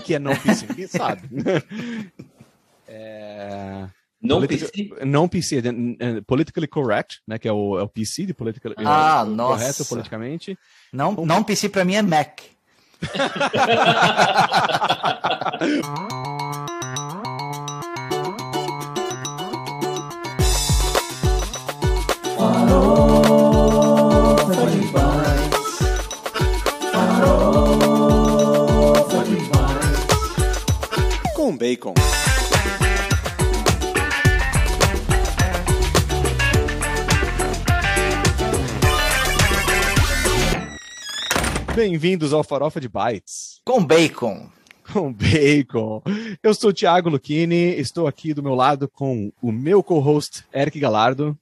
que, que é não PC? Sabe. É... Não Politica- PC? Não PC, é, é politically correct, né? Que é o, é o PC de politically Ah, é, correto politicamente. Não, não PC pra mim é Mac. Com bacon. Bem-vindos ao Farofa de Bytes. Com bacon. Com bacon. Eu sou o Thiago Lucchini, estou aqui do meu lado com o meu co-host, Eric Galardo.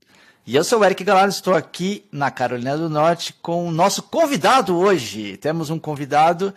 E eu sou o Eric Galaro, estou aqui na Carolina do Norte com o nosso convidado hoje. Temos um convidado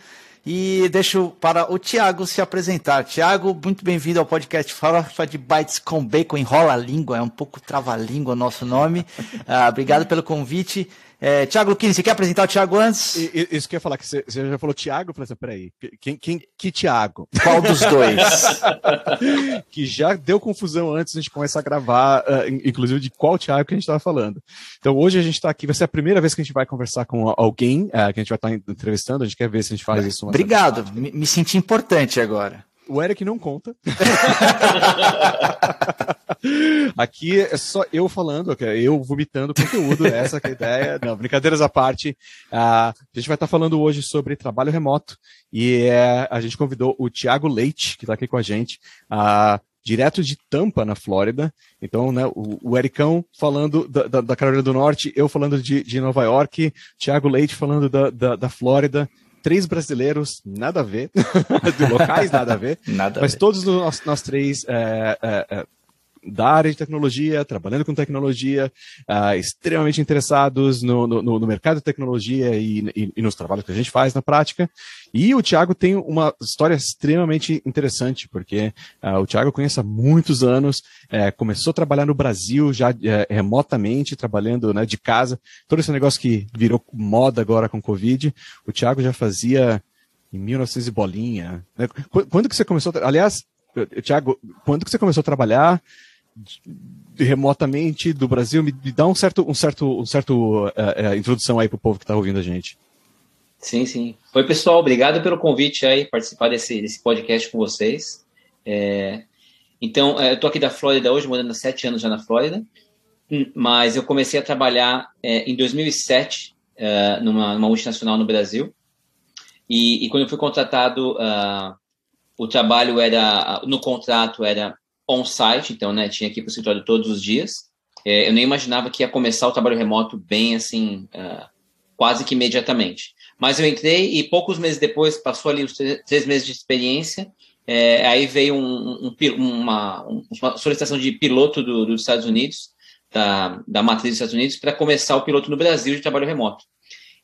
e deixo para o Tiago se apresentar. Tiago, muito bem-vindo ao podcast Farofa de Bytes com Bacon. Enrola a língua, é um pouco trava-língua o nosso nome. Ah, obrigado pelo convite. É, Tiago Luquini, você quer apresentar o Tiago antes? E- e- isso que eu ia falar, que você, você já falou Thiago, eu falei assim, peraí, quem, quem, que Thiago? Qual dos dois? que já deu confusão antes de a gente começar a gravar, in- inclusive de qual Thiago que a gente estava falando. Então hoje a gente está aqui, vai ser a primeira vez que a gente vai conversar com alguém ah, que a gente vai estar entrevistando, a gente quer ver se a gente faz isso. Obrigado, me, me senti importante agora. O Eric não conta. Aqui é só eu falando, eu vomitando conteúdo, essa é a ideia. Não, brincadeiras à parte. Ah, a gente vai estar falando hoje sobre trabalho remoto e é, a gente convidou o Thiago Leite, que está aqui com a gente, ah, direto de Tampa, na Flórida. Então, né, o, o Ericão falando da, da- da Carolina do Norte, eu falando de, de Nova York, Thiago Leite falando da, da Flórida. Três brasileiros, nada a ver, de locais, nada a ver. Nada. a Mas ver. todos nós, nós três é, é, é, da área de tecnologia, trabalhando com tecnologia, ah, extremamente interessados no, no, no mercado de tecnologia e, e- e nos trabalhos que a gente faz na prática. E o Thiago tem uma história extremamente interessante, porque ah, o Thiago conhece há muitos anos, eh, começou a trabalhar no Brasil já eh, remotamente, trabalhando né, de casa. Todo esse negócio que virou moda agora com Covid, o Thiago já fazia em 1900 e bolinha. né? Qu- Quando que você começou? Aliás, Thiago, quando que você começou a trabalhar remotamente do Brasil? Me, me dá um certo, um certo, um certo eh, eh, introdução aí pro povo que está ouvindo a gente. Sim, sim. Oi, pessoal, obrigado pelo convite aí, participar desse, desse podcast com vocês. É, então, é, eu tô aqui da Flórida hoje, morando há sete anos já na Flórida, Hum, mas eu comecei a trabalhar é, em 2007 é, numa, numa multinacional no Brasil. E, e quando eu fui contratado, ah, o trabalho era, no contrato era on-site, então, né, tinha ir para o escritório todos os dias. É, eu nem imaginava que ia começar o trabalho remoto bem assim, ah, quase que imediatamente. Mas eu entrei e poucos meses depois, passou ali os três, meses de experiência, é, aí veio um, um uma, uma solicitação de piloto do- dos Estados Unidos, da, da matriz dos Estados Unidos, para começar o piloto no Brasil de trabalho remoto.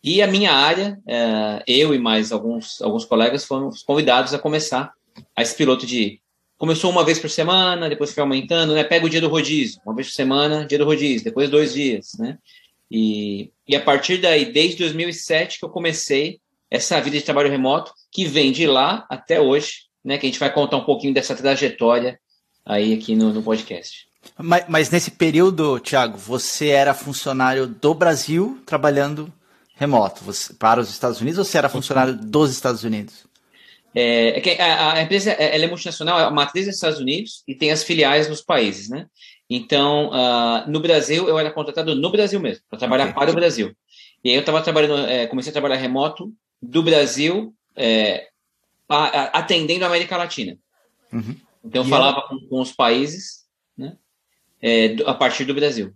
E a minha área, é, eu e mais alguns, alguns colegas fomos convidados a começar a esse piloto de. Começou uma vez por semana, depois foi aumentando, né? Pega o dia do rodízio, uma vez por semana, dia do rodízio, depois dois dias, né? E, e a partir daí, desde 2007, que eu comecei essa vida de trabalho remoto, que vem de lá até hoje, né? Que a gente vai contar um pouquinho dessa trajetória aí aqui no, no podcast. Mas, mas nesse período, Tiago, você era funcionário do Brasil trabalhando remoto você- para os Estados Unidos ou você era funcionário dos Estados Unidos? É, é que a, a empresa ela é multinacional, a matriz é dos Estados Unidos e tem as filiais nos países, né? Então, ah, no Brasil, eu era contratado no Brasil mesmo, para trabalhar Ok. para o Brasil. E aí eu estava trabalhando, é, comecei a trabalhar remoto do Brasil, é, a- atendendo a América Latina. Uhum. Então, eu E falava com, com os países, né? é, a partir do Brasil.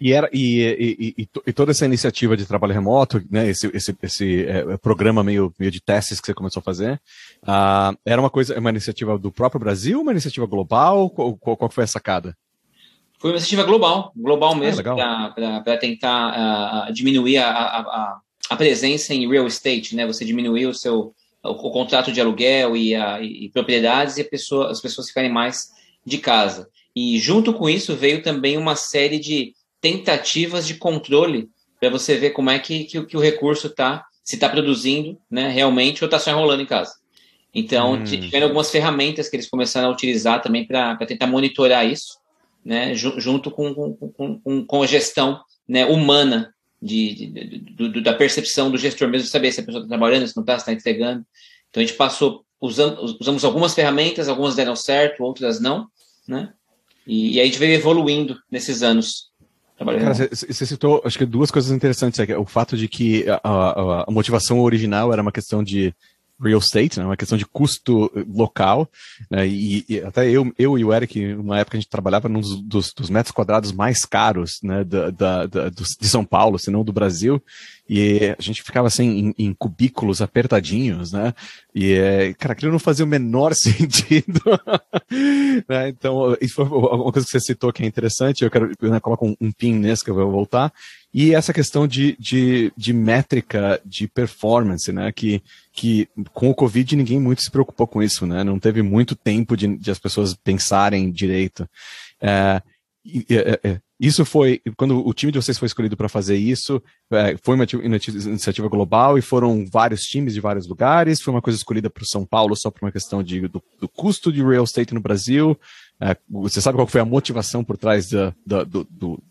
E, era, e, e, e- e to- toda essa iniciativa de trabalho remoto, né, esse, esse, esse é, programa meio, meio de testes que você começou a fazer, ah, era uma coisa, uma iniciativa do próprio Brasil, uma iniciativa global? Qual, qual, foi a sacada? Foi uma iniciativa global, global mesmo, legal. para tentar ah, ah, diminuir a, a, a, presença em real estate, né? Você diminuir o seu o, o contrato de aluguel e, a, e propriedades e pessoa, as pessoas ficarem mais de casa. E junto com isso veio também uma série de tentativas de controle para você ver como é que, que, que o recurso está, se está produzindo né, realmente ou está só enrolando em casa. Então, hum. tiveram algumas ferramentas que eles começaram a utilizar também para tentar monitorar isso, né, junto com, com, com, com a gestão né, humana de, de, de, da percepção do gestor mesmo, de saber se a pessoa está trabalhando, se não está, se está entregando. Então, a gente passou, usando, usamos algumas ferramentas, algumas deram certo, outras não, né? E, e a gente veio evoluindo nesses anos. Cara, você citou, acho que duas coisas interessantes. O fato de que a, a, a motivação original era uma questão de real estate, né, uma questão de custo local, né, e, e, até eu, eu e o Eric, uma época a gente trabalhava num dos, dos metros quadrados mais caros, né, da, da, da, de São Paulo, se não do Brasil, e a gente ficava assim em, em cubículos apertadinhos, né, e, cara, aquilo não fazia o menor sentido, né, então, isso foi uma coisa que você citou que é interessante, eu quero, né, coloco um, um pin nesse que eu vou voltar, e essa questão de, de, de métrica de performance, né? Que, que com o Covid ninguém muito se preocupou com isso, né? Não teve muito tempo de, de as pessoas pensarem direito. É, é, é, isso foi, quando o time de vocês foi escolhido para fazer isso, é, foi uma iniciativa global e foram vários times de vários lugares, foi uma coisa escolhida para o São Paulo só por uma questão de, do, do custo de real estate no Brasil. Você sabe qual foi a motivação por trás da, da, do, do,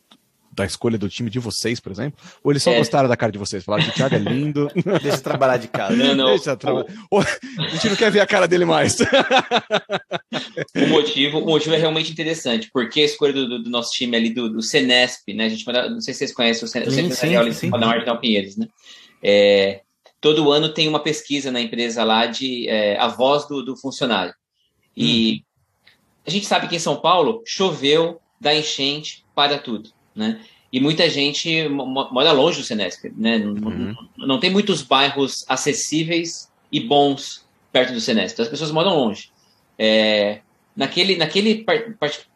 da escolha do time de vocês, por exemplo? Ou eles só é. gostaram da cara de vocês? Falaram que o Thiago é lindo. Deixa eu trabalhar de casa. Não, não. Deixa traba... o... A gente não quer ver a cara dele mais. o, motivo, o motivo é realmente interessante, porque a escolha do, do nosso time ali, do, do Senesp, né? A gente não sei se vocês conhecem o Senesp, sim, sim, sim. da Marginal Pinheiros, né? É, todo ano tem uma pesquisa na empresa lá de é, a voz do, do funcionário. E hum. a gente sabe que em São Paulo choveu, dá enchente, para tudo né? E muita gente mora longe do Senesp, né? Uhum. Não, não, tem muitos bairros acessíveis e bons perto do Senesp. Então as pessoas moram longe. É, naquele naquele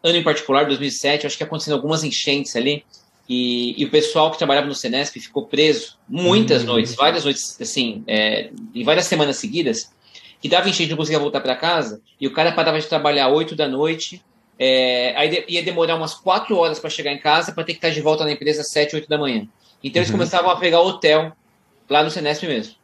ano em particular, 2007, acho que acontecendo algumas enchentes ali. E, e, o pessoal que trabalhava no Senesp ficou preso muitas uhum. noites, várias noites, assim, é, em várias semanas seguidas, que dava enchente, não conseguia voltar para casa, e o cara parava de trabalhar 8 da noite é, aí ia demorar umas quatro horas para chegar em casa para ter que estar de volta na empresa às sete, oito da manhã. Então eles uhum. começavam a pegar hotel lá no Senesp mesmo.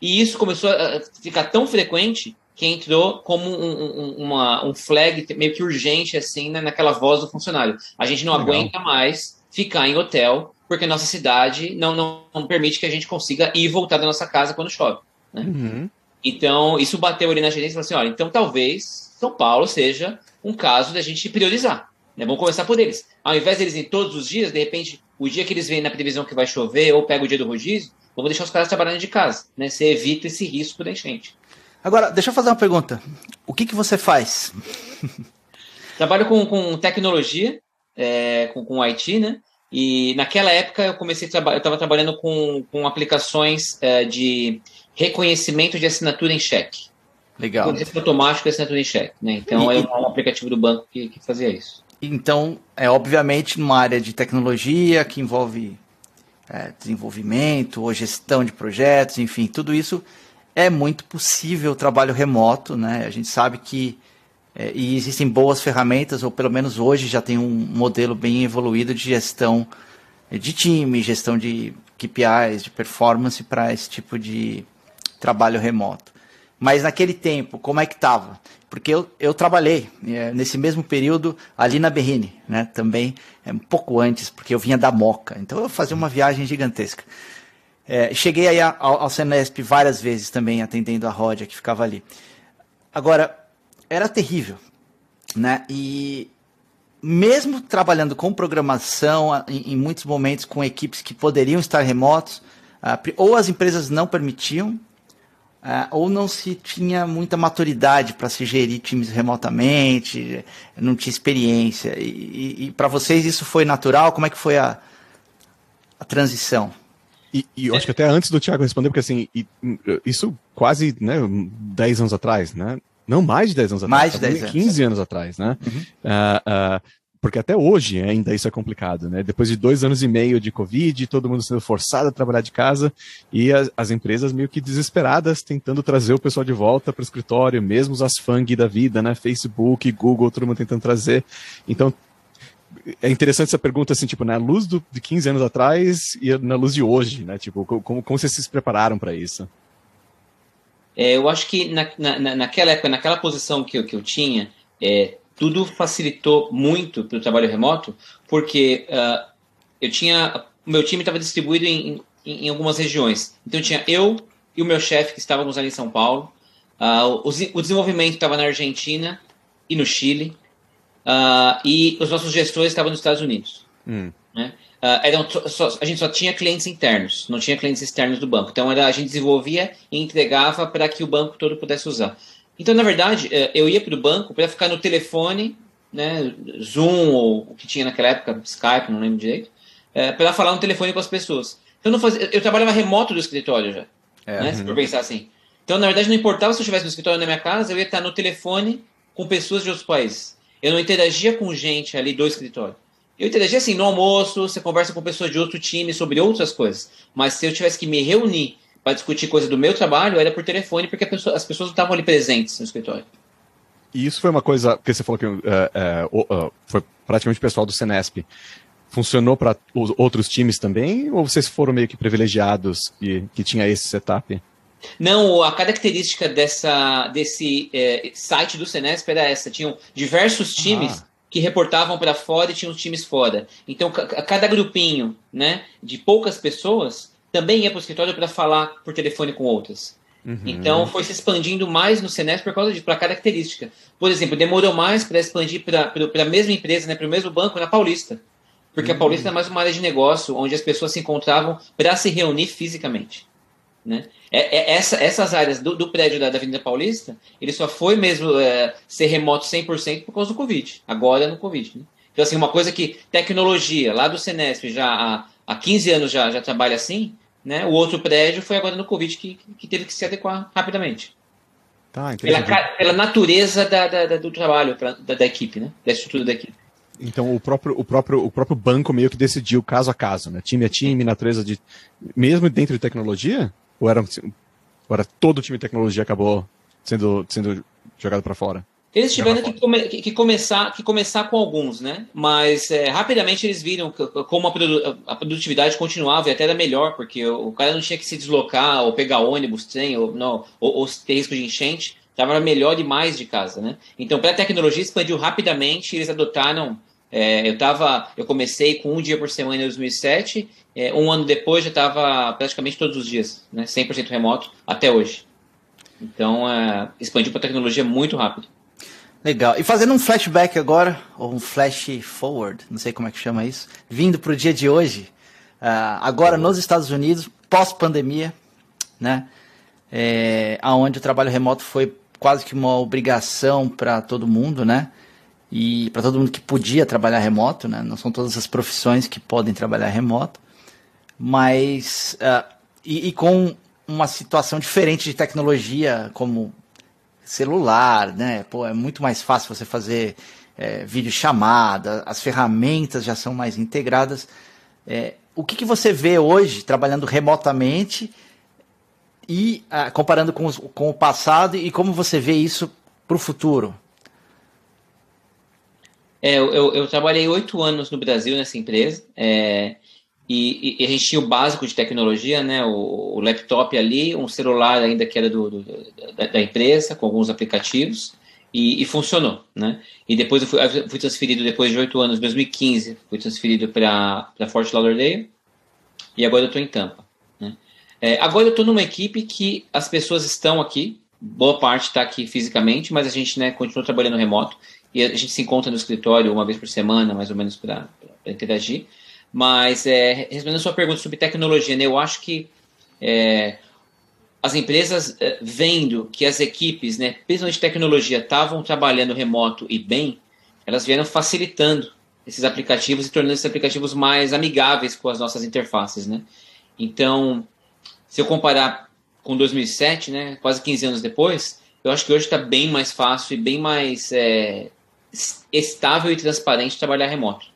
E isso começou a ficar tão frequente que entrou como um, um, uma, um flag meio que urgente, assim, né, naquela voz do funcionário. A gente não Legal. aguenta mais ficar em hotel, porque nossa cidade não, não, não, permite que a gente consiga ir e voltar da nossa casa quando chove. Né? Uhum. Então, isso bateu ali na gerência e falou assim: olha, então talvez São Paulo seja um caso da gente priorizar. Né? Vamos começar por eles. Ao invés deles ir todos os dias, de repente, o dia que eles vêm na previsão que vai chover ou pega o dia do rodízio, vamos deixar os caras trabalhando de casa. Né? Você evita esse risco da enchente. Agora, deixa eu fazer uma pergunta. O que, que você faz? Trabalho com, com tecnologia, é, com, com IT, né? E naquela época eu comecei a trabalhar, eu estava trabalhando com, com aplicações é, de reconhecimento de assinatura em cheque. Legal. Registro automático e assinatura em cheque, né? Então e, é um aplicativo do banco que, que fazia isso. Então, é obviamente numa área de tecnologia que envolve é, desenvolvimento ou gestão de projetos, enfim, tudo isso é muito possível trabalho remoto, né? A gente sabe que é, e existem boas ferramentas, ou pelo menos hoje já tem um modelo bem evoluído de gestão de time, gestão de KPIs, de performance para esse tipo de trabalho remoto. Mas naquele tempo, como é que estava? Porque eu, eu trabalhei é, nesse mesmo período ali na Berrine, né? Também é, um pouco antes, porque eu vinha da Moca. Então eu fazia uma viagem gigantesca. É, cheguei aí ao, ao Senesp várias vezes também, atendendo a Ródia que ficava ali. Agora, era terrível, né? E mesmo trabalhando com programação, em, em muitos momentos com equipes que poderiam estar remotos, ou as empresas não permitiam, Uh, ou não se tinha muita maturidade para se gerir times remotamente, não tinha experiência. E, e, e para vocês isso foi natural? Como é que foi a, a transição? E, e, eu acho que até antes do Thiago responder, porque assim, isso quase né, 10 anos atrás, né? Não, mais de 10 anos mais atrás. Mais de 10 anos. 15 anos atrás, né? Uhum. Uh, uh, porque até hoje ainda isso é complicado, né? Depois de dois anos e meio de Covid, todo mundo sendo forçado a trabalhar de casa e as, as empresas meio que desesperadas tentando trazer o pessoal de volta para o escritório, mesmo as FANG da vida, né? Facebook, Google, todo mundo tentando trazer. Então, é interessante essa pergunta, assim, tipo, na luz do, de 15 anos atrás e na luz de hoje, né? Tipo, como, como vocês se prepararam para isso? É, eu acho que na, na, naquela época, naquela posição que eu, que eu tinha, é, tudo facilitou muito para o trabalho remoto, porque uh, eu tinha, o meu time estava distribuído em, em, em, algumas regiões. Então tinha eu e o meu chefe que estávamos ali em São Paulo. Uh, o, o, desenvolvimento estava na Argentina e no Chile. Uh, e os nossos gestores estavam nos Estados Unidos. Hum. Né? Uh, eram só, a gente só tinha clientes internos, não tinha clientes externos do banco. Então era, a gente desenvolvia e entregava para que o banco todo pudesse usar. Então, na verdade, eh, eu ia para o banco para ficar no telefone, né, Zoom ou o que tinha naquela época, Skype, não lembro direito, é, para falar no telefone com as pessoas. Então, não fazia, eu trabalhava remoto do escritório já, é, né, uhum. se for pensar assim. Então, na verdade, não importava se eu estivesse no escritório na minha casa, eu ia estar no telefone com pessoas de outros países. Eu não interagia com gente ali do escritório. Eu interagia assim, no almoço, você conversa com pessoas de outro time sobre outras coisas. Mas se eu tivesse que me reunir para discutir coisa do meu trabalho, era por telefone, porque pessoa, as pessoas não estavam ali presentes no escritório. E isso foi uma coisa, porque você falou que uh, uh, uh, foi praticamente o pessoal do Senesp. Funcionou para outros times também? Ou vocês foram meio que privilegiados e que tinha esse setup? Não, a característica dessa, desse é, site do Senesp era essa. Tinham diversos times ah. que reportavam para fora e tinham times fora. Então, cada grupinho né, de poucas pessoas também ia para o escritório para falar por telefone com outras. Uhum. Então foi se expandindo mais no Senesp por causa disso, para característica. Por exemplo, demorou mais para expandir para a mesma empresa, né, para o mesmo banco na Paulista. Porque uhum. a Paulista é mais uma área de negócio onde as pessoas se encontravam para se reunir fisicamente. Né? É, é, essa, essas áreas do, do prédio da, da, Avenida Paulista, ele só foi mesmo é, ser remoto 100% por causa do Covid. Agora no Covid. Né? Então, assim, uma coisa que tecnologia, lá do Senesp, já há, há 15 anos já, já trabalha assim, né? O outro prédio foi agora no Covid que, que teve que se adequar rapidamente. Tá, pela, pela natureza da, da, do trabalho da, da, equipe, né? Da estrutura da equipe. Então o próprio, o, próprio, o próprio banco meio que decidiu caso a caso, né? Time a time, natureza de. Mesmo dentro de tecnologia? Ou era, ou era todo o time de tecnologia acabou sendo, sendo jogado para fora? Eles tiveram que, come, que, começar, que começar com alguns, né? Mas é, rapidamente eles viram como a, produ a, produtividade continuava e até era melhor, porque o, o, cara não tinha que se deslocar ou pegar ônibus, trem, ou, não, ou, ou ter risco de enchente, estava melhor demais de casa, né? Então, para a tecnologia expandiu rapidamente, eles adotaram. É, eu tava, eu comecei com um dia por semana em 2007, é, um ano depois já estava praticamente todos os dias, né? 100% remoto até hoje. Então, é, expandiu para a tecnologia muito rápido. Legal. E fazendo um flashback agora, ou um flash forward, não sei como é que chama isso, vindo para o dia de hoje, uh, agora nos Estados Unidos, pós-pandemia, né? É, aonde o trabalho remoto foi quase que uma obrigação para todo mundo, né? E para todo mundo que podia trabalhar remoto, né? Não são todas as profissões que podem trabalhar remoto, mas uh, e, e com uma situação diferente de tecnologia, como celular, né? Pô, é muito mais fácil você fazer é, videochamada, as ferramentas já são mais integradas. É, o que, que você vê hoje trabalhando remotamente e ah, comparando com, os, com o passado e como você vê isso para o futuro? É, eu, eu, trabalhei oito anos no Brasil nessa empresa. É, e, e, a gente tinha o básico de tecnologia, né? O, o laptop ali, um celular ainda que era do, do da, da, empresa, com alguns aplicativos, e, e funcionou, né? E depois eu fui, eu fui transferido, depois de oito anos, em 2015, fui transferido para Fort Lauderdale, e agora eu estou em Tampa. Né? É, agora eu estou numa equipe que as pessoas estão aqui, boa parte está aqui fisicamente, mas a gente né, continua trabalhando remoto, e a gente se encontra no escritório uma vez por semana, mais ou menos, para interagir. Mas, é, respondendo a sua pergunta sobre tecnologia, né, eu acho que é, as empresas é, vendo que as equipes, né, principalmente de tecnologia, estavam trabalhando remoto e bem, elas vieram facilitando esses aplicativos e tornando esses aplicativos mais amigáveis com as nossas interfaces. Né? Então, se eu comparar com 2007, né, quase 15 anos depois, eu acho que hoje está bem mais fácil e bem mais é, estável e transparente trabalhar remoto.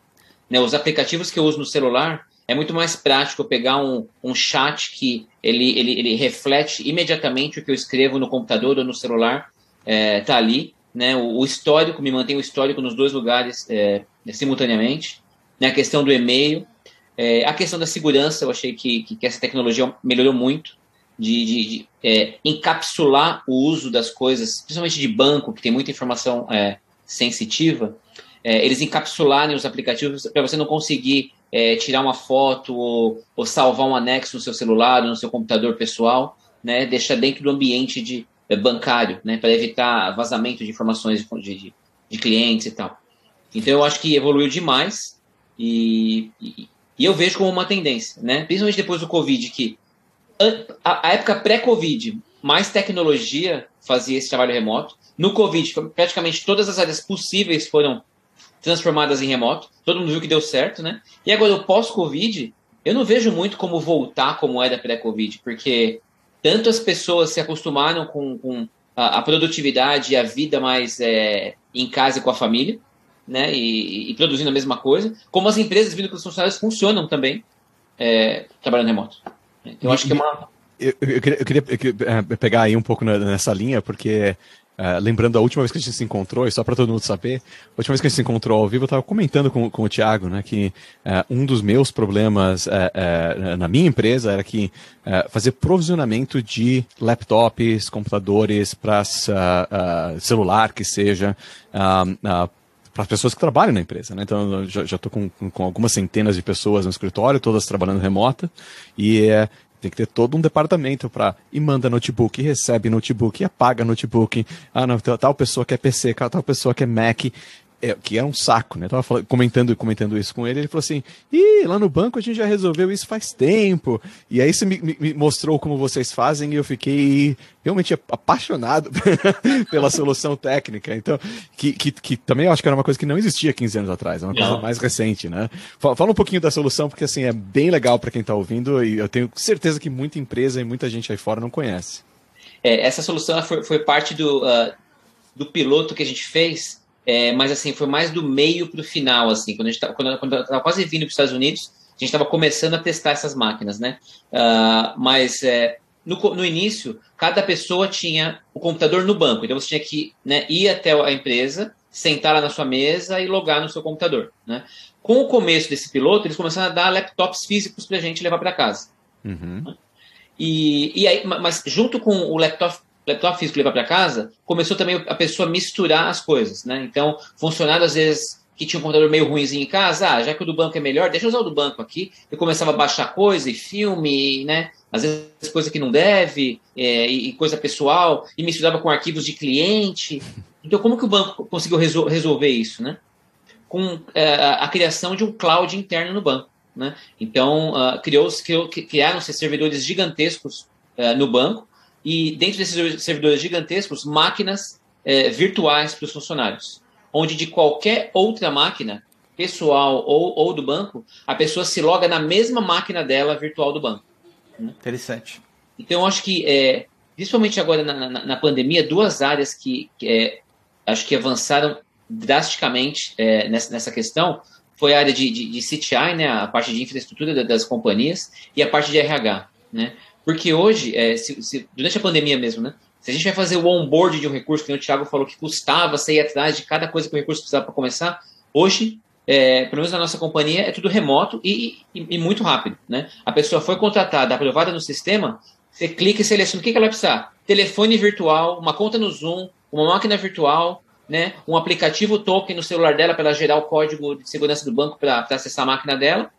Né, os aplicativos que eu uso no celular, é muito mais prático pegar um, um chat que ele, ele, ele reflete imediatamente o que eu escrevo no computador ou no celular, é, tá ali. Né, o, o histórico, me mantém o histórico nos dois lugares é, simultaneamente. Né, a questão do e-mail. É, a questão da segurança, eu achei que, que, que essa tecnologia melhorou muito. de, de, de é, encapsular o uso das coisas, principalmente de banco, que tem muita informação é, sensitiva, é, eles encapsularem os aplicativos para você não conseguir é, tirar uma foto ou, ou, salvar um anexo no seu celular, no seu computador pessoal, né, deixar dentro do ambiente de, é, bancário, né, para evitar vazamento de informações de, de, de, clientes e tal. Então eu acho que evoluiu demais e, e, e eu vejo como uma tendência, né, principalmente depois do Covid, que a, a época pré-Covid, mais tecnologia fazia esse trabalho remoto. No Covid, praticamente todas as áreas possíveis foram transformadas em remoto. Todo mundo viu que deu certo, né? E agora, o pós-Covid, eu não vejo muito como voltar como era pré-Covid, porque tanto as pessoas se acostumaram com, com a, a, produtividade e a vida mais é, em casa com a família, né? E, e, produzindo a mesma coisa, como as empresas, vindo que os funcionários funcionam também é, trabalhando remoto. Eu acho que é uma. Eu, eu, queria, eu, queria, eu queria, é, pegar aí um pouco nessa linha, porque Uh, lembrando a última vez que a gente se encontrou, e só para todo mundo saber, a última vez que a gente se encontrou ao vivo, eu estava comentando com, com o Thiago, né, que uh, um dos meus problemas uh, na minha empresa era que fazer provisionamento de laptops, computadores para celular, que seja, para as pessoas que trabalham na empresa, né? Então, já estou com, com algumas centenas de pessoas no escritório, todas trabalhando remota, e é, tem que ter todo um departamento para e manda notebook, e recebe notebook, e apaga notebook. Ah, não, tal pessoa quer PC, tal pessoa quer Mac é, que é um saco, né? Eu tava falando, comentando, comentando isso com ele, ele falou assim: Ih, lá no banco a gente já resolveu isso faz tempo. E aí você me, me mostrou como vocês fazem e eu fiquei realmente apaixonado pela solução técnica. Então, que, que, que, também eu acho que era uma coisa que não existia 15 anos atrás, é uma coisa mais recente, né? Fala, fala, um pouquinho da solução, porque assim, é bem legal para quem está ouvindo e eu tenho certeza que muita empresa e muita gente aí fora não conhece. É, essa solução foi, foi parte do, uh, do piloto que a gente fez é, mas assim, foi mais do meio para o final, assim, quando a gente tá, quando, quando eu tava quase vindo para os Estados Unidos, a gente estava começando a testar essas máquinas, né? Uh, mas é, no, no início, cada pessoa tinha o computador no banco, então você tinha que né, ir até a empresa, sentar lá na sua mesa e logar no seu computador, né? Com o começo desse piloto, eles começaram a dar laptops físicos para a gente levar para casa. Uhum. E, e aí, mas junto com o laptop laptop físico levar para casa, começou também a pessoa misturar as coisas, né? Então, funcionário às vezes que tinha um computador meio ruimzinho em casa, ah, já que o do banco é melhor, deixa eu usar o do banco aqui. Eu começava a baixar coisa e filme, né? Às vezes coisa que não deve, é, e, coisa pessoal, e misturava com arquivos de cliente. Então, como que o banco conseguiu resol resolver isso, né? Com é, a criação de um cloud interno no banco. Né? Então, uh, criou, criou, criaram-se servidores gigantescos uh, no banco, e dentro desses servidores gigantescos, máquinas é, virtuais para os funcionários, onde de qualquer outra máquina, pessoal ou, ou do banco, a pessoa se loga na mesma máquina dela virtual do banco. Né? Interessante. Então, eu acho que, é, principalmente agora na, na, na, pandemia, duas áreas que, que é, acho que avançaram drasticamente é, nessa, nessa questão foi a área de, de, de CTI, né, a parte de infraestrutura das companhias, e a parte de RH. Né? Porque hoje, é, se, se, durante a pandemia mesmo, né? Se a gente vai fazer o onboard de um recurso, que o Thiago falou que custava sair atrás de cada coisa que o recurso precisava para começar, hoje, é, pelo menos na nossa companhia, é tudo remoto e, e, e, muito rápido. Né? A pessoa foi contratada, aprovada no sistema, você clica e seleciona o que, que ela vai precisar. Telefone virtual, uma conta no Zoom, uma máquina virtual, né? um aplicativo token no celular dela para ela gerar o código de segurança do banco para acessar a máquina dela.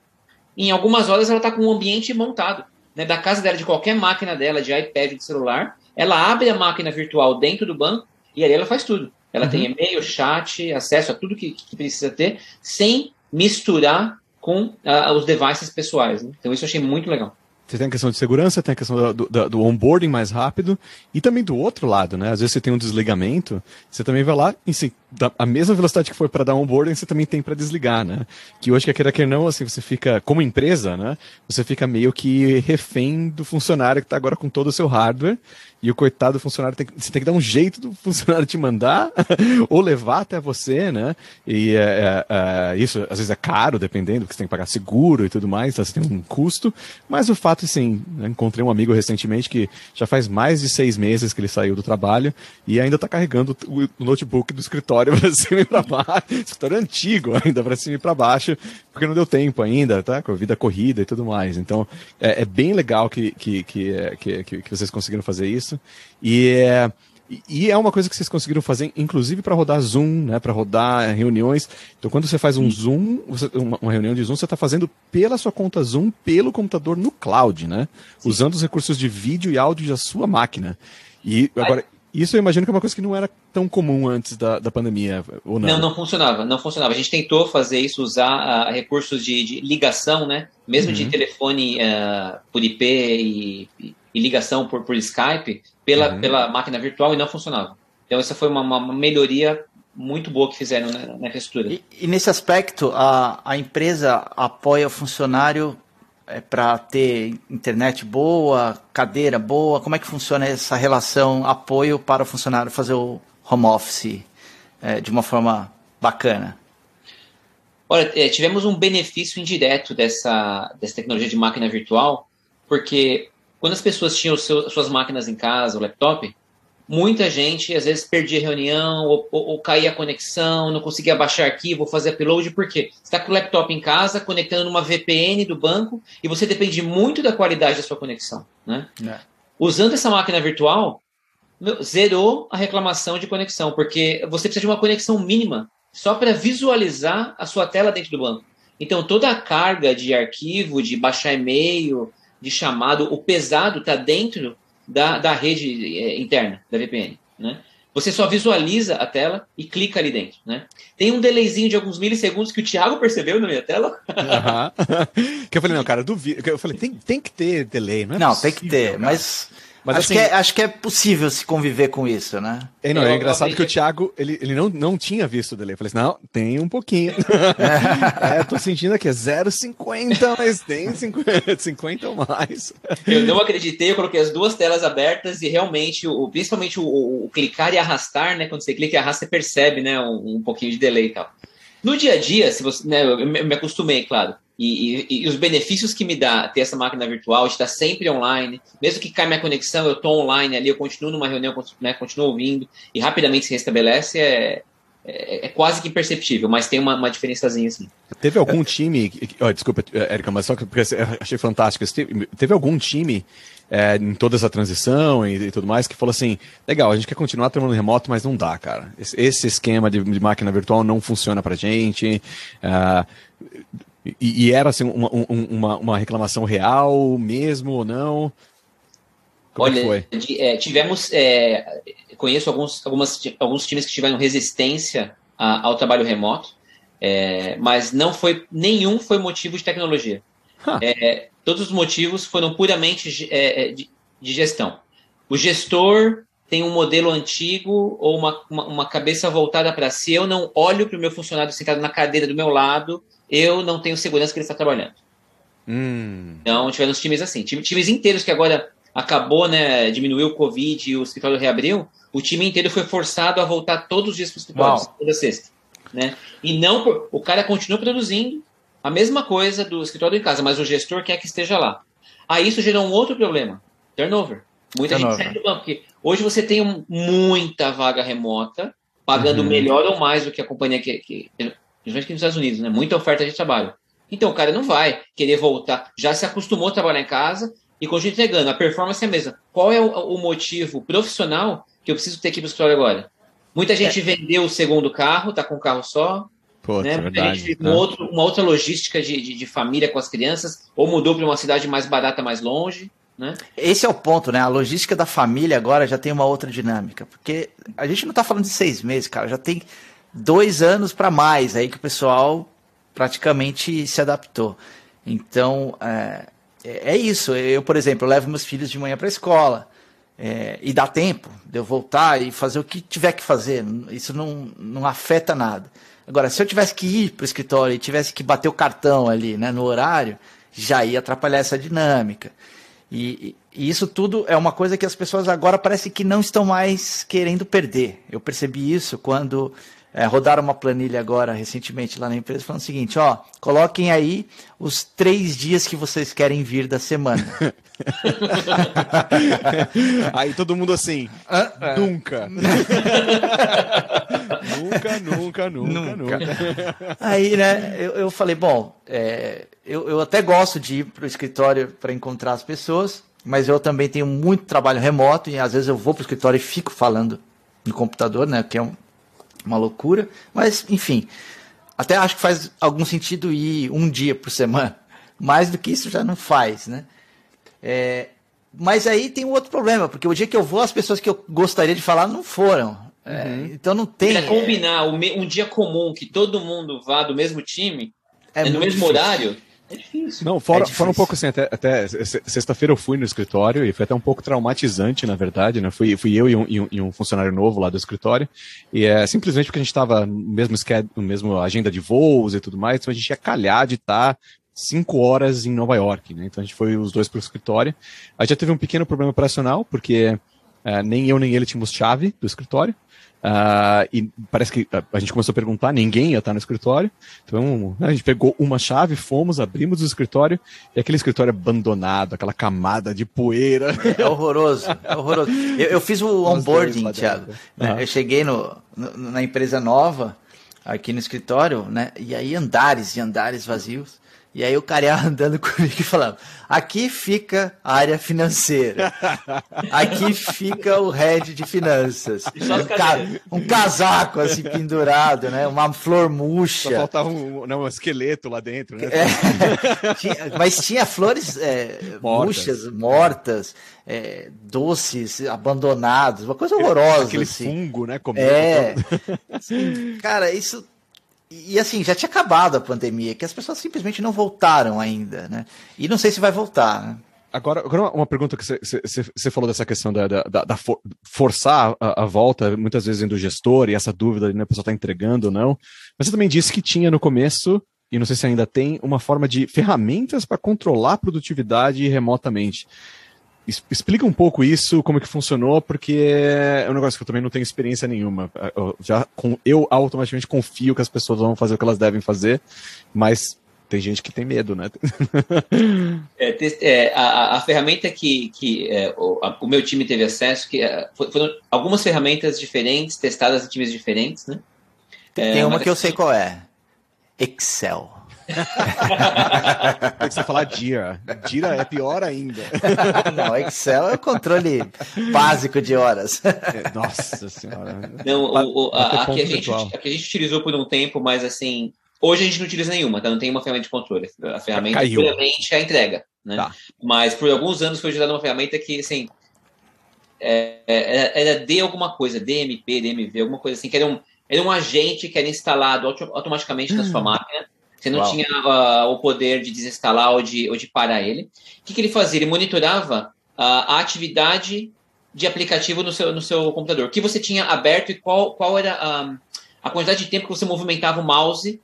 Em algumas horas ela está com um ambiente montado né, da casa dela, de qualquer máquina dela, de iPad, de celular, ela abre a máquina virtual dentro do banco e aí ela faz tudo. Ela uhum. tem e-mail, chat, acesso a tudo que, que precisa ter, sem misturar com uh, os devices pessoais. Né? Então isso eu achei muito legal. Você tem a questão de segurança, tem a questão do, do, do, onboarding mais rápido e também do outro lado, né? Às vezes você tem um desligamento, você também vai lá e se, a mesma velocidade que foi para dar onboarding, você também tem para desligar, né? Que hoje, quer queira não, assim, você fica, como empresa, né? Você fica meio que refém do funcionário que está agora com todo o seu hardware e o coitado do funcionário tem que, você tem que dar um jeito do funcionário te mandar ou levar até você, né? E é, é, é, isso às vezes é caro, dependendo, porque você tem que pagar seguro e tudo mais, então você tem um custo. Mas o fato, assim, né, encontrei um amigo recentemente que já faz mais de seis meses que ele saiu do trabalho e ainda está carregando o, notebook do escritório para cima e para baixo, escritório antigo ainda para cima e para baixo, porque não deu tempo ainda, tá? Com a vida corrida e tudo mais. Então é, é bem legal que, que, que, que, que vocês conseguiram fazer isso. E é, e é uma coisa que vocês conseguiram fazer, inclusive para rodar Zoom, né, para rodar reuniões. Então, quando você faz um Zoom, você, uma, uma, reunião de Zoom, você está fazendo pela sua conta Zoom, pelo computador no cloud, né? Sim. Usando os recursos de vídeo e áudio da sua máquina. E agora, isso eu imagino que é uma coisa que não era tão comum antes da, da pandemia, ou não? Não, não funcionava, não funcionava. A gente tentou fazer isso, usar uh, recursos de, de, ligação, né? Mesmo uhum. de telefone uh, por IP e, e, ligação por, por Skype, pela, uhum. pela máquina virtual e não funcionava. Então essa foi uma, uma melhoria muito boa que fizeram na, na infraestrutura. E, e, nesse aspecto, a, a empresa apoia o funcionário é, para ter internet boa, cadeira boa? Como é que funciona essa relação apoio para o funcionário fazer o home office é, de uma forma bacana? Olha, é, tivemos um benefício indireto dessa, dessa tecnologia de máquina virtual, porque quando as pessoas tinham seu, suas máquinas em casa, o laptop, muita gente às vezes perdia reunião ou, ou, ou, caía a conexão, não conseguia baixar arquivo, fazer upload, porque você está com o laptop em casa, conectando numa VPN do banco e você depende muito da qualidade da sua conexão. Né? É. Usando essa máquina virtual, zerou a reclamação de conexão, porque você precisa de uma conexão mínima só para visualizar a sua tela dentro do banco. Então, toda a carga de arquivo, de baixar e-mail, de chamado, o pesado está dentro da, da rede é, interna da VPN, né? Você só visualiza a tela e clica ali dentro, né? Tem um delayzinho de alguns milissegundos que o Thiago percebeu na minha tela. Uhum. que eu falei, não, cara, duvido. Eu falei, tem, tem que ter delay, não é Não, possível, tem que ter, cara. mas mas, acho, assim, que é, acho que é possível se conviver com isso, né? É, não, é engraçado que o Thiago, ele, ele não, não tinha visto o delay. Eu falei assim, não, tem um pouquinho. é, tô sentindo que é 0,50, mas tem 50, 50 ou mais. Eu não acreditei, eu coloquei as duas telas abertas e realmente, o, principalmente o, o, o clicar e arrastar, né? Quando você clica e arrasta, você percebe, né? Um, um pouquinho de delay e tal. No dia a dia, se você, né, eu me acostumei, claro. E, e, e, os benefícios que me dá ter essa máquina virtual, estar sempre online, mesmo que caia minha conexão, eu estou online ali, eu continuo numa reunião, né, continuo ouvindo e rapidamente se restabelece, é, é, é quase que imperceptível, mas tem uma, uma diferençazinha assim. Teve algum time, oh, desculpa, Érica, mas só que porque achei fantástico, teve, teve algum time é, em toda essa transição e, e, tudo mais que falou assim, legal, a gente quer continuar trabalhando remoto, mas não dá, cara. Esse, esse esquema de, de, máquina virtual não funciona pra gente. Uh, e, e era assim, uma, uma, uma, reclamação real mesmo ou não? Como é Olha, é, tivemos. É, conheço alguns, algumas, alguns times que tiveram resistência a, ao trabalho remoto, é, mas não foi. Nenhum foi motivo de tecnologia. É, todos os motivos foram puramente é, de, de gestão. O gestor tem um modelo antigo ou uma, uma, uma cabeça voltada para si. Eu não olho para o meu funcionário sentado na cadeira do meu lado eu não tenho segurança que ele está trabalhando. Hum. Então, tivemos times assim, times inteiros que agora acabou, né, diminuiu o Covid e o escritório reabriu, o time inteiro foi forçado a voltar todos os dias para o escritório, Uau. toda sexta. Né? E não, o cara continua produzindo a mesma coisa do escritório em casa, mas o gestor quer que esteja lá. Aí isso gerou um outro problema, turnover. Muita turnover. gente sai do banco, porque hoje você tem muita vaga remota, pagando uhum. melhor ou mais do que a companhia que, que principalmente aqui nos Estados Unidos, né? Muita oferta de trabalho. Então o cara não vai querer voltar, já se acostumou a trabalhar em casa e continua entregando. A performance é a mesma. Qual é o, o motivo profissional que eu preciso ter aqui para o escritório agora? Muita gente é. vendeu o segundo carro, tá com um carro só. Pô, né? Muita verdade, gente uma, outro, uma outra logística de, de, de família com as crianças, ou mudou para uma cidade mais barata, mais longe. Né? Esse é o ponto, né? A logística da família agora já tem uma outra dinâmica. Porque a gente não está falando de seis meses, cara. Já tem dois anos para mais, aí que o pessoal praticamente se adaptou. Então, é, é isso. Eu, por exemplo, levo meus filhos de manhã para a escola. É, e dá tempo de eu voltar e fazer o que tiver que fazer. Isso não, não afeta nada. Agora, se eu tivesse que ir para o escritório e tivesse que bater o cartão ali né, no horário, já ia atrapalhar essa dinâmica. E, e, isso tudo é uma coisa que as pessoas agora parece que não estão mais querendo perder. Eu percebi isso quando é, rodaram uma planilha agora recentemente lá na empresa falando o seguinte: ó, coloquem aí os três dias que vocês querem vir da semana. aí todo mundo assim, ah, ah. nunca. nunca, nunca, nunca, nunca, Aí, né, eu, eu falei, bom, é, eu, eu até gosto de ir para o escritório para encontrar as pessoas, mas eu também tenho muito trabalho remoto e às vezes eu vou para o escritório e fico falando no computador, né, que é um, uma loucura. Mas, enfim, até acho que faz algum sentido ir um dia por semana. Mais do que isso já não faz, né? É, mas aí tem um outro problema, porque o dia que eu vou, as pessoas que eu gostaria de falar não foram. É, uhum. então não tem. Pra combinar um dia comum que todo mundo vá do mesmo time, é, no mesmo difícil. horário, é difícil. Não, fora, é fora um pouco assim, até, até sexta-feira eu fui no escritório e foi até um pouco traumatizante, na verdade, né? Fui, fui eu e um, e um, e um funcionário novo lá do escritório. E é simplesmente porque a gente estava no mesmo schedule, no mesmo agenda de voos e tudo mais, então a gente ia calhar de estar tá cinco horas em Nova York, né? Então a gente foi os dois para o escritório. A gente já teve um pequeno problema operacional, porque é, nem eu nem ele tínhamos chave do escritório. Uh, e parece que a, gente começou a perguntar, ninguém ia estar no escritório. Então a gente pegou uma chave, fomos, abrimos o escritório e aquele escritório abandonado, aquela camada de poeira. É horroroso, é horroroso. Eu, eu fiz o onboarding, Thiago. Né? Eu cheguei no, no, na empresa nova, aqui no escritório, né? E aí andares e andares vazios. E aí o cara ia andando comigo e falando: aqui fica a área financeira, aqui fica o head de finanças. Um, ca um, casaco assim pendurado, né? Uma flor murcha. Só faltava um, não, um esqueleto lá dentro, né? É, tinha, mas tinha flores é, mortas. murchas, mortas, é, doces, abandonados, uma coisa horrorosa. Aquele assim. fungo, né? Comendo é. Assim, cara, isso e assim, já tinha acabado a pandemia, que as pessoas simplesmente não voltaram ainda, né? E não sei se vai voltar, né? Agora, agora uma pergunta que você falou dessa questão da, da, da for, forçar a, a, volta, muitas vezes do gestor, e essa dúvida, né, a pessoa está entregando ou não. Mas você também disse que tinha no começo, e não sei se ainda tem, uma forma de ferramentas para controlar a produtividade remotamente. Explica um pouco isso, como que funcionou, porque é um negócio que eu também não tenho experiência nenhuma. Eu já eu automaticamente confio que as pessoas vão fazer o que elas devem fazer, mas tem gente que tem medo, né? é, é, a, a, ferramenta que, que é, o, a, o, meu time teve acesso, que é, foram algumas ferramentas diferentes, testadas em times diferentes, né? Tem uma que eu sei qual é. Excel. Tem que você falar Jira. Jira é pior ainda. Não, Excel é o controle básico de horas. É, nossa senhora. Não, o, o, a, a, que a, gente, a que a gente utilizou por um tempo, mas assim, hoje a gente não utiliza nenhuma, tá? Não tem uma ferramenta de controle. A ferramenta Caiu. puramente é a entrega, né? Tá. Mas por alguns anos foi utilizada uma ferramenta que, assim, é, é, era de alguma coisa, DMP, DMV, alguma coisa assim, que era um, era um agente que era instalado automaticamente na sua hum. máquina você não Uau. tinha uh, o poder de desinstalar ou de, ou de parar ele. O que, que ele fazia? Ele monitorava uh, a atividade de aplicativo no seu, no seu computador. O que você tinha aberto e qual, qual era a, a quantidade de tempo que você movimentava o mouse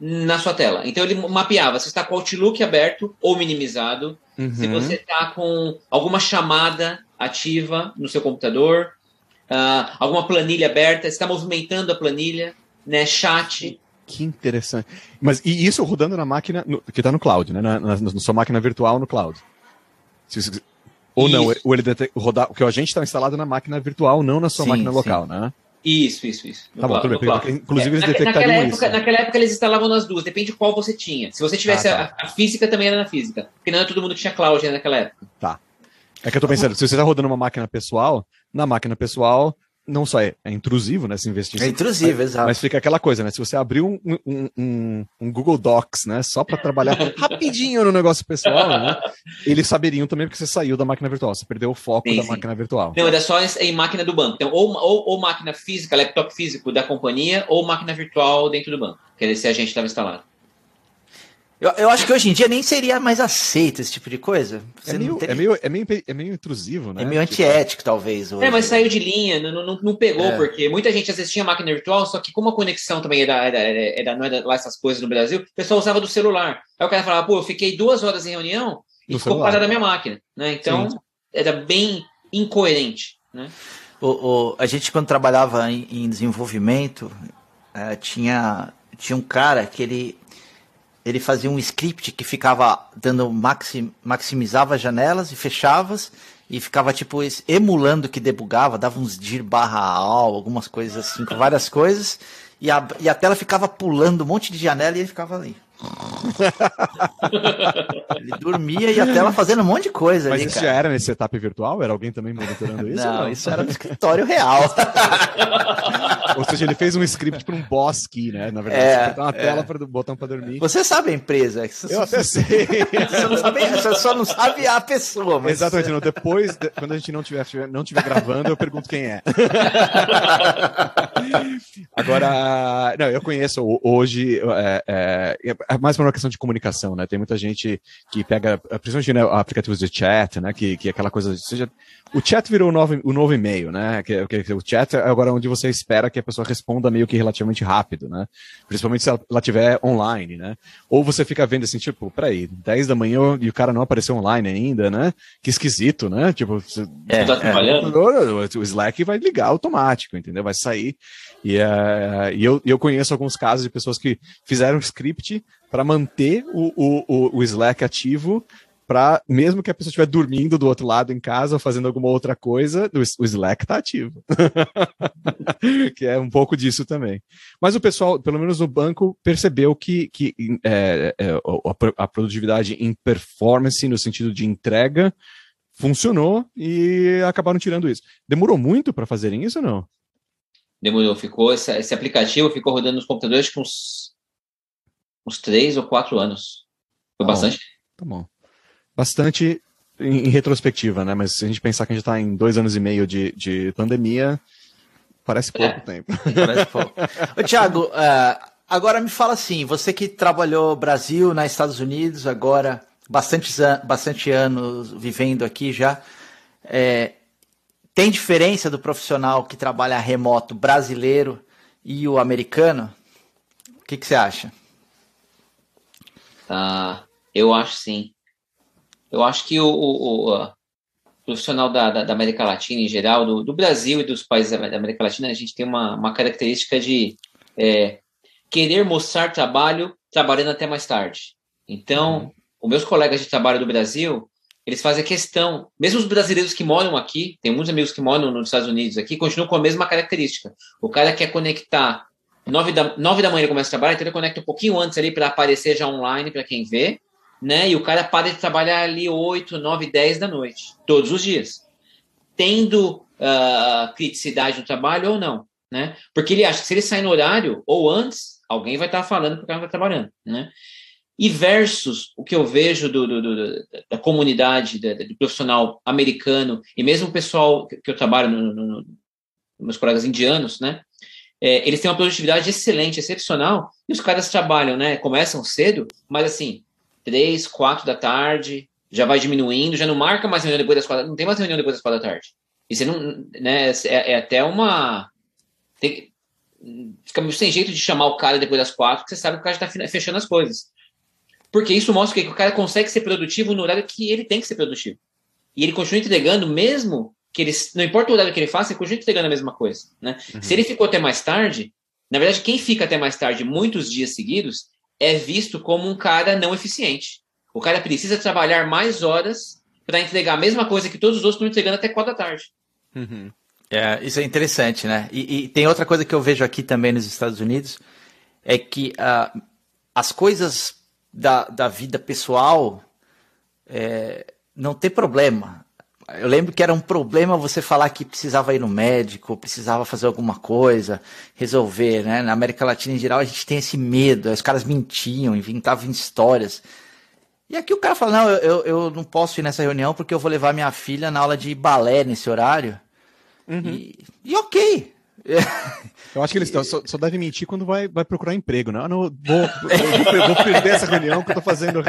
na sua tela. Então ele mapeava se está com o Outlook aberto ou minimizado, uhum. se você está com alguma chamada ativa no seu computador, uh, alguma planilha aberta, se está movimentando a planilha, né, chat. Que interessante. Mas e isso rodando na máquina no, que está no cloud, né? Na, na, na, sua máquina virtual no cloud. Se, ou isso. não, ou ele rodar, porque a gente está instalado na máquina virtual, não na sua sim, máquina sim. local, né? Isso, isso, isso. Tá bom, tudo bem. Inclusive, é, eles detectariam naquela época, isso. Naquela época, eles instalavam nas duas, depende de qual você tinha. Se você tivesse ah, tá. a, a, física, também era na física. Porque não era todo mundo que tinha cloud naquela época. Tá. É que eu tô pensando, se você está rodando uma máquina pessoal, na máquina pessoal, não só é, é intrusivo, né, se investir. É intrusivo, mas, exato. Mas fica aquela coisa, né, se você abrir um, um, um, um Google Docs, né, só para trabalhar rapidinho no negócio pessoal, né, eles saberiam também porque você saiu da máquina virtual, você perdeu o foco sim, da sim. máquina virtual. Não, era só em máquina do banco. Então, ou, ou, ou máquina física, laptop físico da companhia, ou máquina virtual dentro do banco, que esse agente estava instalado. Eu, eu acho que hoje em dia nem seria mais aceito esse tipo de coisa. É meio, é, meio, é, meio, é meio intrusivo, né? É meio antiético, talvez. Hoje. É, mas saiu de linha, não, não, não pegou, é. porque muita gente às vezes tinha máquina virtual, só que como a conexão também era, era, era, não era lá essas coisas no Brasil, o pessoal usava do celular. Aí o cara falava, pô, eu fiquei duas horas em reunião e ficou celular. parada a minha máquina. Né? Então, Sim. era bem incoerente. Né? O, o, a gente, quando trabalhava em, em desenvolvimento, é, tinha, tinha um cara que ele, ele fazia um script que ficava dando maxim, maximizava as janelas e fechava e ficava tipo emulando que debugava, dava uns dir barra al, algumas coisas assim, várias coisas, e a, e a tela ficava pulando um monte de janela e ele ficava ali. ele dormia e a tela fazendo um monte de coisa Mas ali, isso cara. já era nesse setup virtual? Era alguém também monitorando isso? Não, não? isso era no escritório real. ou seja, ele fez um script para um boss key, né? Na verdade, é, você uma é. tela para o botão para dormir. Você sabe a empresa. Você eu até sei. Você, não sabe, você só não sabe a pessoa. Mas... Exatamente. Não, depois, quando a gente não estiver não tiver gravando, eu pergunto quem é. Agora, não, eu conheço hoje, é, é, é, mais uma questão de comunicação, né? Tem muita gente que pega, principalmente né, aplicativos de chat, né? Que, que é aquela coisa, seja, o chat virou o novo, o novo e-mail, né? Que, que, o chat é agora onde você espera que a pessoa responda meio que relativamente rápido, né? Principalmente se ela, ela tiver online, né? Ou você fica vendo assim, tipo, peraí, 10 da manhã e o cara não apareceu online ainda, né? Que esquisito, né? Tipo, você é, tá trabalhando? o Slack vai ligar automático, entendeu? Vai sair. E, uh, e eu, eu conheço alguns casos de pessoas que fizeram script para manter o, o, o Slack ativo para mesmo que a pessoa estiver dormindo do outro lado em casa ou fazendo alguma outra coisa, o Slack está ativo. que é um pouco disso também. Mas o pessoal, pelo menos no banco, percebeu que, que é, é, a produtividade em performance, no sentido de entrega, funcionou e acabaram tirando isso. Demorou muito para fazerem isso ou não? Demorou, ficou esse, esse aplicativo ficou rodando nos computadores com uns, uns três ou quatro anos. Foi tá bastante. Tá bom. Bastante em, em, retrospectiva, né? Mas se a gente pensar que a gente está em dois anos e meio de, de pandemia, parece pouco é, tempo. Parece pouco. Ô, Thiago, uh, agora me fala assim, você que trabalhou Brasil, nos Estados Unidos, agora bastante, bastante anos vivendo aqui já, é, tem diferença do profissional que trabalha remoto brasileiro e o americano? O que, que você acha? Ah, eu acho sim. Eu acho que o, o, o profissional da, da, da, América Latina em geral, do, do, Brasil e dos países da América Latina, a gente tem uma, uma característica de é, querer mostrar trabalho trabalhando até mais tarde. Então, uhum. os meus colegas de trabalho do Brasil, eles fazem questão, mesmo os brasileiros que moram aqui, tem muitos amigos que moram nos Estados Unidos aqui, continuam com a mesma característica. O cara quer conectar, nove da, nove da manhã ele começa a trabalhar, então ele conecta um pouquinho antes ali para aparecer já online para quem vê, né? E o cara para de trabalhar ali 8, 9, 10 da noite, todos os dias. Tendo uh, criticidade no trabalho ou não, né? Porque ele acha que se ele sai no horário ou antes, alguém vai estar falando que o cara está trabalhando, né? E versus o que eu vejo do, do, do da comunidade, do, do, profissional americano, e mesmo o pessoal que, eu trabalho, no, no, no, meus colegas indianos, né? É, eles têm uma produtividade excelente, excepcional, e os caras trabalham, né? Começam cedo, mas assim, três, quatro da tarde, já vai diminuindo, já não marca mais reunião depois das quatro, não tem mais reunião depois das quatro da tarde. E você não, né? É, é até uma. Tem, fica sem jeito de chamar o cara depois das quatro, porque você sabe que o cara já está fechando as coisas. Porque isso mostra que o cara consegue ser produtivo no horário que ele tem que ser produtivo. E ele continua entregando, mesmo que ele. Não importa o horário que ele faça, ele continua entregando a mesma coisa. Né? Uhum. Se ele ficou até mais tarde, na verdade, quem fica até mais tarde muitos dias seguidos é visto como um cara não eficiente. O cara precisa trabalhar mais horas para entregar a mesma coisa que todos os outros estão entregando até quatro da tarde. Uhum. É, isso é interessante, né? E, e, tem outra coisa que eu vejo aqui também nos Estados Unidos, é que uh, as coisas da, da vida pessoal, é, não tem problema. Eu lembro que era um problema você falar que precisava ir no médico, precisava fazer alguma coisa, resolver, né? Na América Latina em geral a gente tem esse medo, os caras mentiam, inventavam histórias. E aqui o cara fala, não, eu, eu não posso ir nessa reunião porque eu vou levar minha filha na aula de balé nesse horário. Uhum. E, e ok, Eu acho que eles só, só devem mentir quando vai, vai procurar emprego, né? Ah, não, vou, vou, vou, perder essa reunião que eu tô fazendo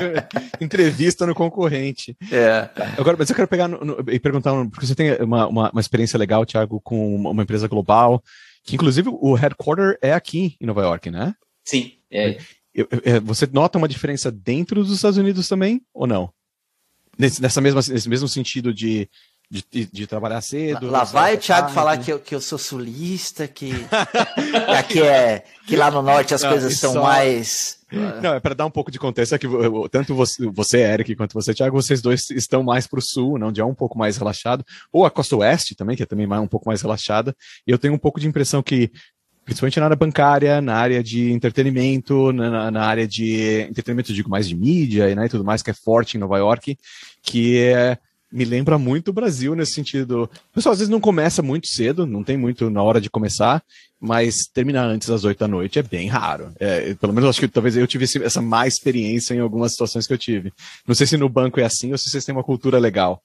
entrevista no concorrente. É. Agora, mas eu quero pegar no, no, e perguntar, porque você tem uma, uma, uma, experiência legal, Thiago, com uma empresa global, que inclusive o headquarter é aqui em Nova York, né? Sim. É. Você nota uma diferença dentro dos Estados Unidos também, ou não? nesse, nessa mesma, nesse mesmo sentido de, de, de, trabalhar cedo. Lá, vai o Thiago tarde. falar que eu, que eu sou sulista, que, aqui é que lá no norte as não, coisas são só... mais. Não, é para dar um pouco de contexto, é que tanto você, você, Eric, quanto você, Thiago, vocês dois estão mais para o sul, não, de é um pouco mais relaxado, ou a costa oeste também, que é também um pouco mais relaxada, e eu tenho um pouco de impressão que principalmente na área bancária, na área de entretenimento, na, na área de entretenimento, digo mais de mídia né, e tudo mais, que é forte em Nova York, que é, me lembra muito o Brasil nesse sentido. O pessoal às vezes não começa muito cedo, não tem muito na hora de começar, mas terminar antes das oito da noite é bem raro. É, pelo menos acho que talvez eu tive essa má experiência em algumas situações que eu tive. Não sei se no banco é assim ou se vocês têm uma cultura legal.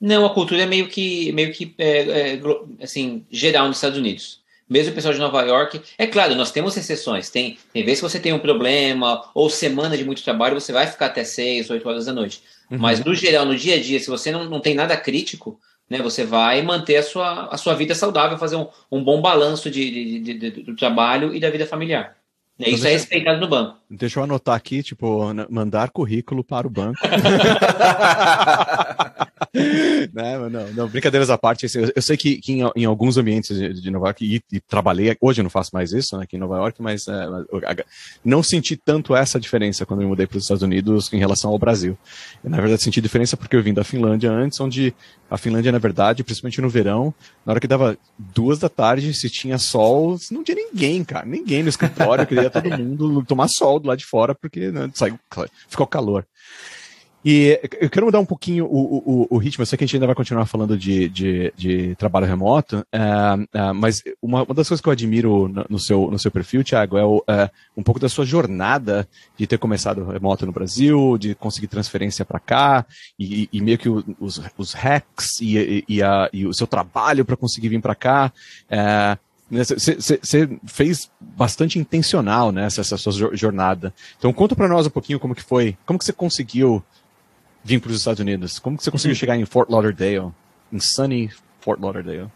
Não, a cultura é meio que, meio que é, é, assim, geral nos Estados Unidos mesmo o pessoal de Nova York. É claro, nós temos exceções. Tem, tem vezes que você tem um problema, ou semana de muito trabalho, você vai ficar até 6, 8 horas da noite. Uhum. Mas, no geral, no dia a dia, se você não, não tem nada crítico, né, você vai manter a sua, a sua vida saudável, fazer um, um bom balanço de, de, de, do trabalho e da vida familiar. Então, Isso é deixa, é respeitado no banco. Deixa eu anotar aqui, tipo, mandar currículo para o banco. né, não, não, brincadeiras à parte, eu, eu sei que, que em, em, alguns ambientes de, de Nova York, e, e, trabalhei, hoje eu não faço mais isso né, aqui em Nova York, mas é, não senti tanto essa diferença quando eu mudei para os Estados Unidos em relação ao Brasil. Eu, na verdade, senti diferença porque eu vim da Finlândia antes, onde a Finlândia, na verdade, principalmente no verão, na hora que dava duas da tarde, se tinha sol, não tinha ninguém, cara, ninguém no escritório, queria todo mundo tomar sol do lado de fora, porque né, saiu, ficou calor. E eu quero mudar um pouquinho o, o, o, ritmo. Eu sei que a gente ainda vai continuar falando de, de, de trabalho remoto, uh, uh, mas uma, uma, das coisas que eu admiro no, no seu, no seu perfil, Thiago, é o, uh, um pouco da sua jornada de ter começado remoto no Brasil, de conseguir transferência para cá, e, e, meio que os, os hacks e, e, a, e o seu trabalho para conseguir vir para cá. Você fez bastante intencional né, essa sua jornada. Então conta para nós um pouquinho como que foi, como que você conseguiu vir para os Estados Unidos? Como que você conseguiu uhum. chegar em Fort Lauderdale, em sunny Fort Lauderdale?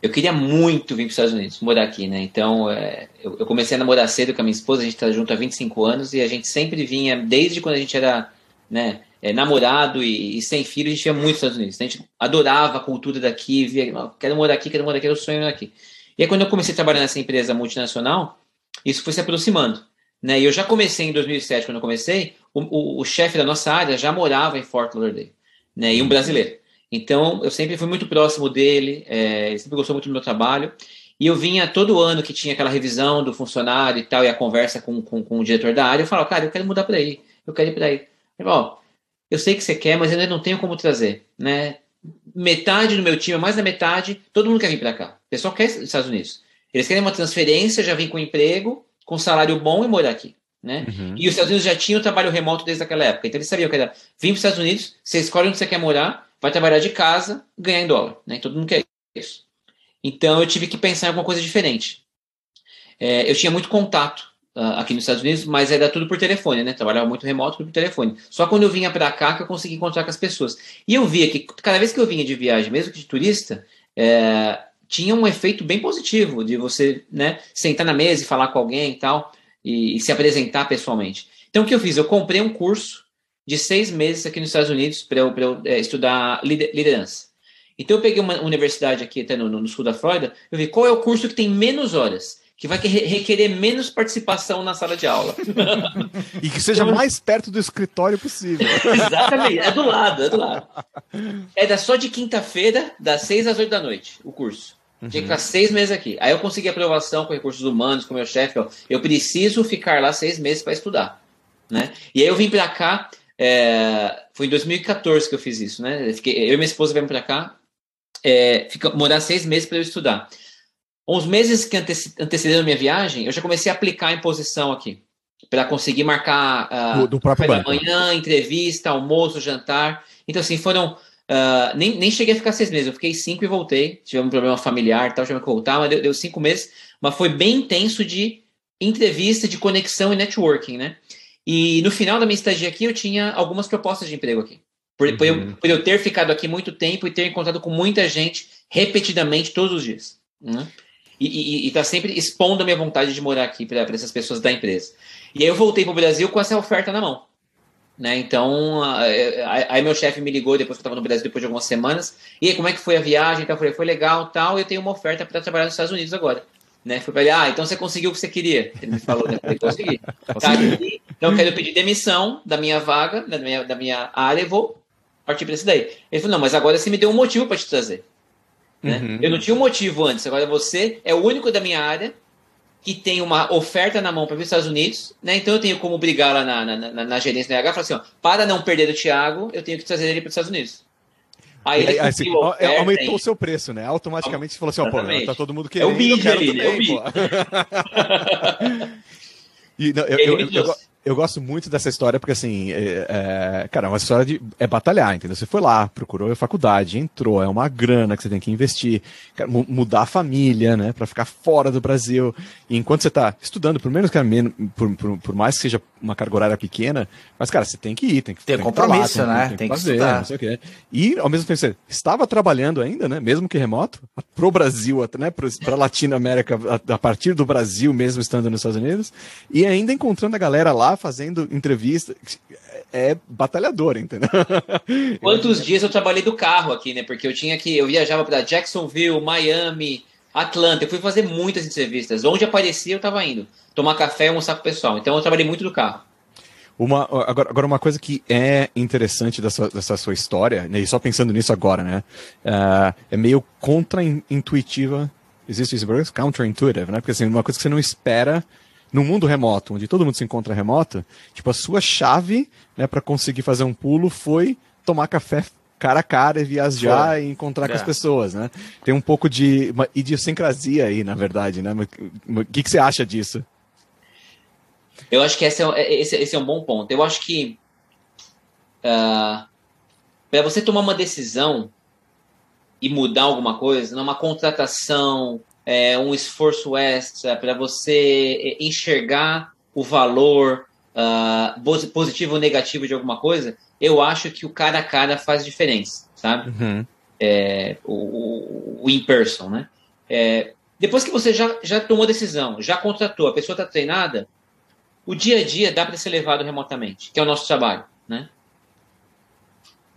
Eu queria muito vir para os Estados Unidos, morar aqui, né? Então, é, eu, eu, comecei a namorar cedo com a minha esposa, a gente está junto há 25 anos e a gente sempre vinha, desde quando a gente era né, é, namorado e, e, sem filho, a gente ia muito para os Estados Unidos. A gente adorava a cultura daqui, via, quero morar aqui, quero morar aqui, era o sonho aqui. E aí, quando eu comecei a trabalhar nessa empresa multinacional, isso foi se aproximando. Né? E eu já comecei em 2007, quando eu comecei, o, o, o chefe da nossa área já morava em Fort Lauderdale, né? E um brasileiro. Então, eu sempre fui muito próximo dele, é, ele sempre gostou muito do meu trabalho. E eu vinha todo ano que tinha aquela revisão do funcionário e tal, e a conversa com, com, com o diretor da área, eu falava, cara, eu quero mudar para aí, eu quero ir para aí. Ele falou, eu sei que você quer, mas ainda não tenho como trazer, né? Metade do meu time, mais da metade, todo mundo quer vir para cá. O pessoal quer nos Estados Unidos. Eles querem uma transferência, já vem com emprego, com salário bom e morar aqui. Né? Uhum. E os Estados Unidos já tinham trabalho remoto desde aquela época. Então eles sabiam que era vir para os Estados Unidos, você escolhe onde você quer morar, vai trabalhar de casa, ganhar em dólar. Né? Todo mundo quer isso. Então eu tive que pensar em alguma coisa diferente. É, eu tinha muito contato uh, aqui nos Estados Unidos, mas era tudo por telefone, né? Trabalhava muito remoto, tudo por telefone. Só quando eu vinha para cá que eu conseguia encontrar com as pessoas. E eu via que cada vez que eu vinha de viagem, mesmo que de turista, é, tinha um efeito bem positivo de você né, sentar na mesa e falar com alguém e tal e, e se apresentar pessoalmente. Então, o que eu fiz? Eu comprei um curso de seis meses aqui nos Estados Unidos para eu, eu é, estudar liderança. Então, eu peguei uma universidade aqui, até no, no sul da Flórida, eu vi qual é o curso que tem menos horas, que vai requerer menos participação na sala de aula. e que seja mais perto do escritório possível. Exatamente, é do lado, é do lado. É da só de quinta-feira, das seis às oito da noite, o curso. Uhum. Tinha que ficar seis meses aqui. Aí eu consegui aprovação com recursos humanos, com meu chefe. Eu preciso ficar lá seis meses para estudar. Né? E aí eu vim para cá, é, foi em 2014 que eu fiz isso. Né? Eu, fiquei, eu e minha esposa viemos para cá, é, fica, morar seis meses para eu estudar. Uns meses que anteci, antecederam a minha viagem, eu já comecei a aplicar a imposição aqui. Para conseguir marcar uh, do, do próprio banco. manhã, entrevista, almoço, jantar. Então, assim, foram Uh, nem, nem cheguei a ficar seis meses, eu fiquei cinco e voltei. Tive um problema familiar tal, tive que voltar, mas deu, deu, cinco meses. Mas foi bem intenso de entrevista, de conexão e networking, né? E no final da minha estadia aqui, eu tinha algumas propostas de emprego aqui. Por, uhum. por, eu, por eu ter ficado aqui muito tempo e ter encontrado com muita gente repetidamente todos os dias. Né? E está sempre expondo a minha vontade de morar aqui para essas pessoas da empresa. E aí eu voltei para o Brasil com essa oferta na mão. Né? Então, aí meu chefe me ligou depois que eu estava no Brasil, depois de algumas semanas. E aí, como é que foi a viagem? Então, eu falei, foi legal tal. E eu tenho uma oferta para trabalhar nos Estados Unidos agora. Né? Fui para ele, ah, então você conseguiu o que você queria. Ele me falou, né? Eu falei, consegui. Tá aqui, então eu quero pedir demissão da minha vaga, da minha, da minha área e vou partir para esse daí. Ele falou, não, mas agora você me deu um motivo para te trazer. Né? Uhum. Eu não tinha um motivo antes, agora você é o único da minha área que tem uma oferta na mão para os Estados Unidos, né? Então eu tenho como brigar lá na, na, na, na gerência da RH falar assim: ó, para não perder o Thiago, eu tenho que trazer ele para os Estados Unidos. Aí ele assim, oferta, aumentou o seu preço, né? Automaticamente você falou assim: ó, pô, tá todo mundo querendo. É o bid ali, né? É o bid. e, não, eu, eu, eu, eu, gosto muito dessa história porque, assim, é, é, cara, é uma história de é batalhar, entendeu? Você foi lá, procurou a faculdade, entrou, é uma grana que você tem que investir, cara, mudar a família, né, para ficar fora do Brasil. E enquanto você tá estudando, por menos, menos, por, por, por, mais que seja uma carga horária pequena, mas, cara, você tem que ir, tem que ter compromisso, lá, tem, né? Tem, tem que, fazer, estudar. não sei o quê. E, ao mesmo tempo, você estava trabalhando ainda, né, mesmo que remoto, pro Brasil, né, pra Latinoamérica, a, a partir do Brasil, mesmo estando nos Estados Unidos, e ainda encontrando a galera lá fazendo entrevista. É batalhador, entendeu? Quantos dias eu trabalhei do carro aqui, né? Porque eu tinha que. Eu viajava para Jacksonville, Miami, Atlanta. Eu fui fazer muitas entrevistas. Onde aparecia, eu estava indo. Tomar café e almoçar com o pessoal. Então eu trabalhei muito do carro. Uma, agora, agora, uma coisa que é interessante dessa, dessa sua história, né, e só pensando nisso agora, né? Uh, é meio contra-intuitiva. Existe isso, counterintuitive, né? Porque assim, uma coisa que você não espera no mundo remoto, onde todo mundo se encontra remoto, tipo, a sua chave, né, para conseguir fazer um pulo foi tomar café cara a cara e viajar foi. e encontrar é. com as é. pessoas, né? Tem um pouco de uma idiosincrasia aí, na verdade, né? O que, que você acha disso? Eu acho que esse é, esse, esse é um bom ponto. Eu acho que uh, ah, para você tomar uma decisão e mudar alguma coisa, numa contratação, é, um esforço extra para você é, enxergar o valor uh, positivo ou negativo de alguma coisa, eu acho que o cara a cara faz diferença, sabe? Uhum. É, o, o, o in-person, né? É, depois que você já, já tomou decisão, já contratou, a pessoa está treinada, o dia a dia dá para ser levado remotamente, que é o nosso trabalho, né?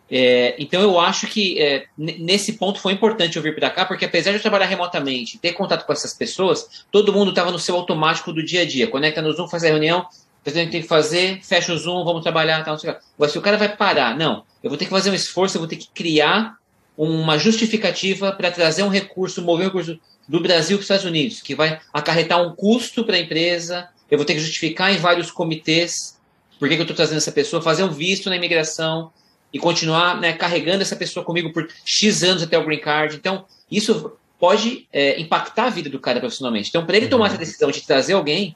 É, então eu acho que é, nesse ponto foi importante eu vir para cá, porque apesar de eu trabalhar remotamente, ter contato com essas pessoas, todo mundo estava no seu automático do dia a dia. Conecta no Zoom, faz a reunião, o presidente tem que fazer, fecha o Zoom, vamos trabalhar, tal, não Mas se o cara vai parar, não, eu vou ter que fazer um esforço, eu vou ter que criar uma justificativa para trazer um recurso, mover um recurso do Brasil para os Estados Unidos, que vai acarretar um custo para a empresa, eu vou ter que justificar em vários comitês por que, que eu estou trazendo essa pessoa, fazer um visto na imigração, e continuar né, carregando essa pessoa comigo por X anos até o green card. Então, isso pode é, impactar a vida do cara profissionalmente. Então, para ele tomar essa decisão de trazer alguém,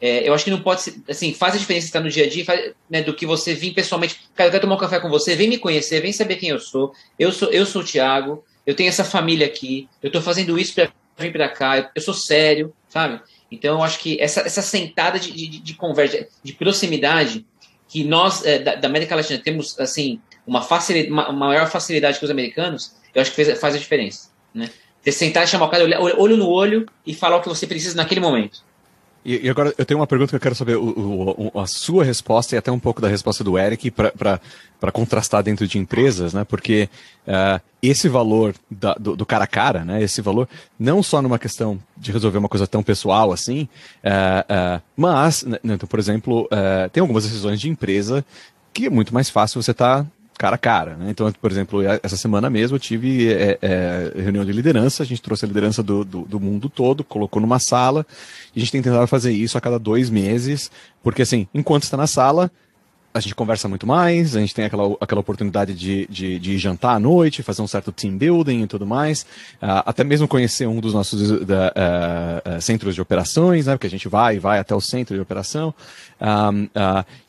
é, eu acho que não pode ser, assim, faz a diferença estar no dia a dia faz, né, do que você vir pessoalmente. Cara, eu quero tomar um café com você, vem me conhecer, vem saber quem eu sou. Eu sou, eu sou o Thiago, eu tenho essa família aqui, eu estou fazendo isso para vir para cá, eu, eu, sou sério, sabe? Então, eu acho que essa, essa sentada de, de, de conversa, de proximidade, que nós, é, da, da, América Latina, temos, assim, uma, facilidade, uma maior facilidade que os americanos, eu acho que fez, faz a diferença, né? Você sentar chamar o cara, olho no olho e falar o que você precisa naquele momento. E, e, agora eu tenho uma pergunta que eu quero saber o, o, a sua resposta e até um pouco da resposta do Eric para contrastar dentro de empresas, né? Porque uh, esse valor da, do, do, cara a cara, né? Esse valor não só numa questão de resolver uma coisa tão pessoal assim, uh, uh, mas, né, então, por exemplo, tem algumas decisões de empresa que é muito mais fácil você estar tá cara a cara. Né? Então, por exemplo, essa semana mesmo eu tive é, é, reunião de liderança, a gente trouxe a liderança do, do, do, mundo todo, colocou numa sala, e a gente tem tentado fazer isso a cada dois meses, porque assim, enquanto está na sala, a gente conversa muito mais, a gente tem aquela, aquela oportunidade de, de, de jantar à noite, fazer um certo team building e tudo mais, uh, até mesmo conhecer um dos nossos da, uh, uh, centros de operações, né, porque a gente vai e vai até o centro de operação.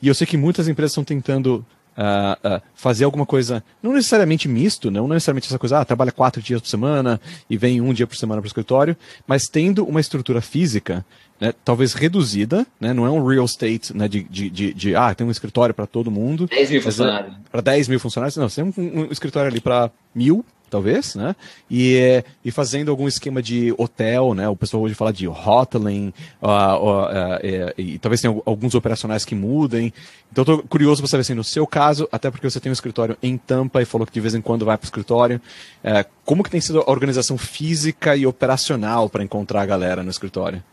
E eu sei que muitas empresas estão tentando Uh, uh, fazer alguma coisa, não necessariamente misto, não necessariamente essa coisa, ah, trabalha quatro dias por semana e vem um dia por semana para o escritório, mas tendo uma estrutura física, né, talvez reduzida, né, não é um real estate né, de, de, de, de ah, tem um escritório para todo mundo. 10 mil é funcionários. Para 10 mil funcionários, não, você tem um, um escritório ali para mil, talvez, né? E, e fazendo algum esquema de hotel, né? O pessoal hoje fala de hoteling, uh, uh, uh, e, e, talvez tenha alguns operacionais que mudem. Então, estou curioso para saber assim, no seu caso, até porque você tem um escritório em Tampa e falou que de vez em quando vai para o escritório, é, como que tem sido a organização física e operacional para encontrar a galera no escritório?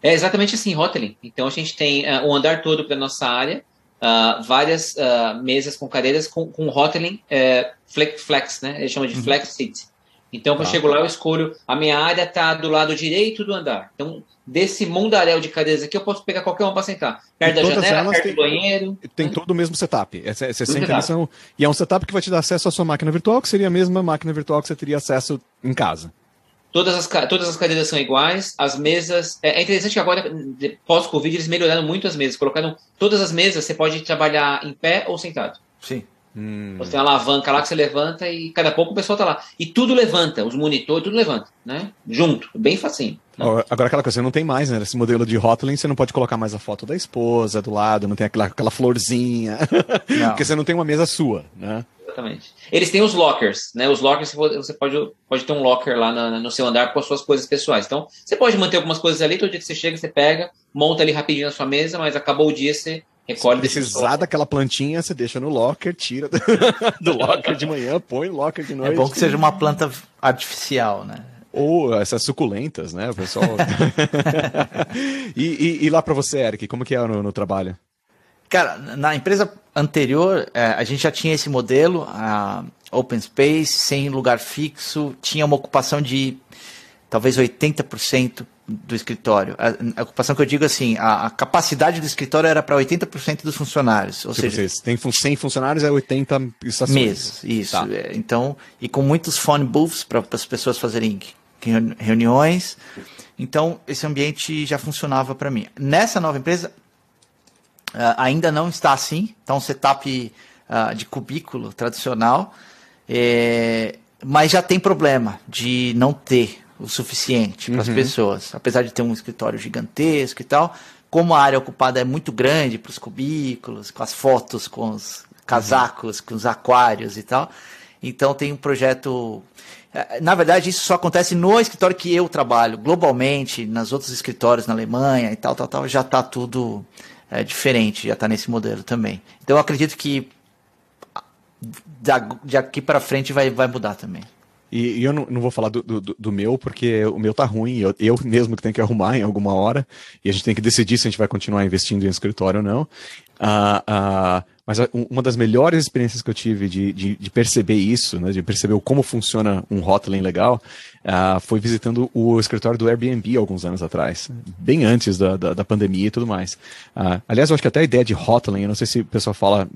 É exatamente assim, hoteling. Então, a gente tem uh, o andar todo para nossa área, uh, várias uh, mesas com cadeiras com, com hoteling uh, flex, flex, né? Eles chamam de uhum. flex seat. Então, quando ah. eu chego lá, eu escolho. A minha área está do lado direito do andar. Então, desse mundaréu de cadeiras aqui, eu posso pegar qualquer uma para sentar. Perto da janela, perto tem, do banheiro. Tem né? todo o mesmo setup. É, você senta e é um setup que vai te dar acesso à sua máquina virtual, que seria a mesma máquina virtual que você teria acesso em casa. Todas as, todas as cadeiras são iguais, as mesas. É, é interessante que agora, pós-Covid, eles melhoraram muito as mesas. Colocaram todas as mesas, você pode trabalhar em pé ou sentado. Sim. Hum. Você tem uma alavanca lá que você levanta e cada pouco o pessoal tá lá. E tudo levanta, os monitores, tudo levanta, né? Junto, bem facinho. Né? Agora aquela coisa, você não tem mais, né? Esse modelo de Hotline, você não pode colocar mais a foto da esposa do lado, não tem aquela, aquela florzinha. Porque você não tem uma mesa sua, né? Exatamente. Eles têm os lockers, né? Os lockers você pode, pode ter um locker lá no seu andar com as suas coisas pessoais. Então, você pode manter algumas coisas ali, todo dia que você chega, você pega, monta ali rapidinho na sua mesa, mas acabou o dia, você recolhe. Se precisar daquela plantinha, você deixa no locker, tira do, do locker de manhã, põe no locker de noite. É bom que seja uma planta artificial, né? Ou essas suculentas, né, o pessoal. e, e, e, lá para você, Eric, como que é no, no trabalho? Cara, na empresa anterior, é, a gente já tinha esse modelo, a open space, sem lugar fixo, tinha uma ocupação de talvez 80% do escritório. A, a, ocupação que eu digo assim, a, a capacidade do escritório era para 80% dos funcionários. Ou tipo seja, vocês tem 100 funcionários, é 80 estações. Mesas, isso. Tá. É, então, e com muitos phone booths para as pessoas fazerem reuniões. Então, esse ambiente já funcionava para mim. Nessa nova empresa, Uh, ainda não está assim, está um setup uh, de cubículo tradicional, é, mas já tem problema de não ter o suficiente para as uhum. pessoas, apesar de ter um escritório gigantesco e tal. Como a área ocupada é muito grande para os cubículos, com as fotos, com os casacos, uhum. com os aquários e tal, então tem um projeto. Eh, na verdade, isso só acontece no escritório que eu trabalho. Globalmente, nas outros escritórios na Alemanha e tal, tal, tal, já está tudo é, diferente, já está nesse modelo também. Então eu acredito que de aqui para frente vai, vai mudar também. E, e eu não, não, vou falar do, do, do, meu, porque o meu tá ruim, eu, eu mesmo que tenho que arrumar em alguma hora, e a gente tem que decidir se a gente vai continuar investindo em escritório ou não. Uh, uh, mas uma das melhores experiências que eu tive de, de, de perceber isso, né, de perceber como funciona um hotline legal, uh, foi visitando o escritório do Airbnb alguns anos atrás, bem antes da, da, da pandemia e tudo mais. Uh, aliás, eu acho que até a ideia de hotline, eu não sei se o pessoal fala,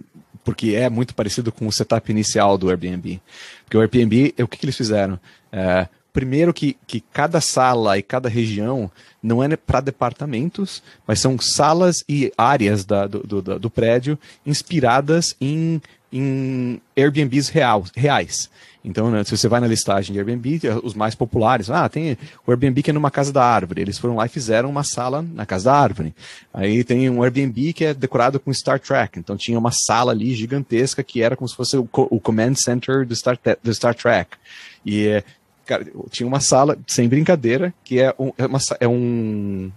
porque é muito parecido com o setup inicial do Airbnb. Porque o Airbnb, o que, que eles fizeram? Uh, primeiro que, que cada sala e cada região não é para departamentos, mas são salas e áreas da, do, do, do, prédio inspiradas em, em Airbnbs real, reais. Então, né, se você vai na listagem de Airbnb, os mais populares, ah, tem o Airbnb que é numa casa da árvore. Eles foram lá e fizeram uma sala na casa da árvore. Aí tem um Airbnb que é decorado com Star Trek. Então tinha uma sala ali gigantesca que era como se fosse o, o command center do Star, do Star Trek. E Cara, tinha uma sala, sem brincadeira, que é um, é, uma, é um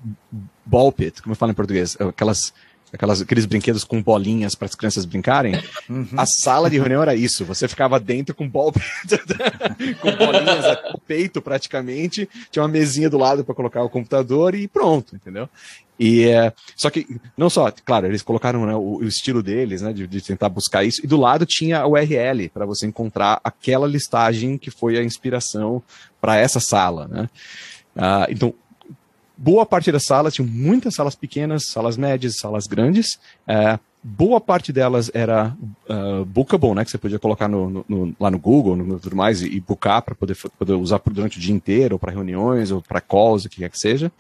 ball pit, como eu falo em português, é aquelas, aquelas, aqueles brinquedos com bolinhas para as crianças brincarem. Uhum. A sala de reunião era isso. Você ficava dentro com pit, com bolinhas no peito praticamente. Tinha uma mesinha do lado para colocar o computador e pronto, entendeu? E é, só que não só, claro, eles colocaram né, o, o, estilo deles, né, de, de, tentar buscar isso. E do lado tinha a URL para você encontrar aquela listagem que foi a inspiração para essa sala, né? Ah, então, boa parte da sala tinha muitas salas pequenas, salas médias, salas grandes. É, boa parte delas era uh, bookable, né, que você podia colocar no, no, no, lá no Google, no, tudo mais, e, e para poder, poder usar durante o dia inteiro, ou para reuniões, ou para calls, o que quer que seja.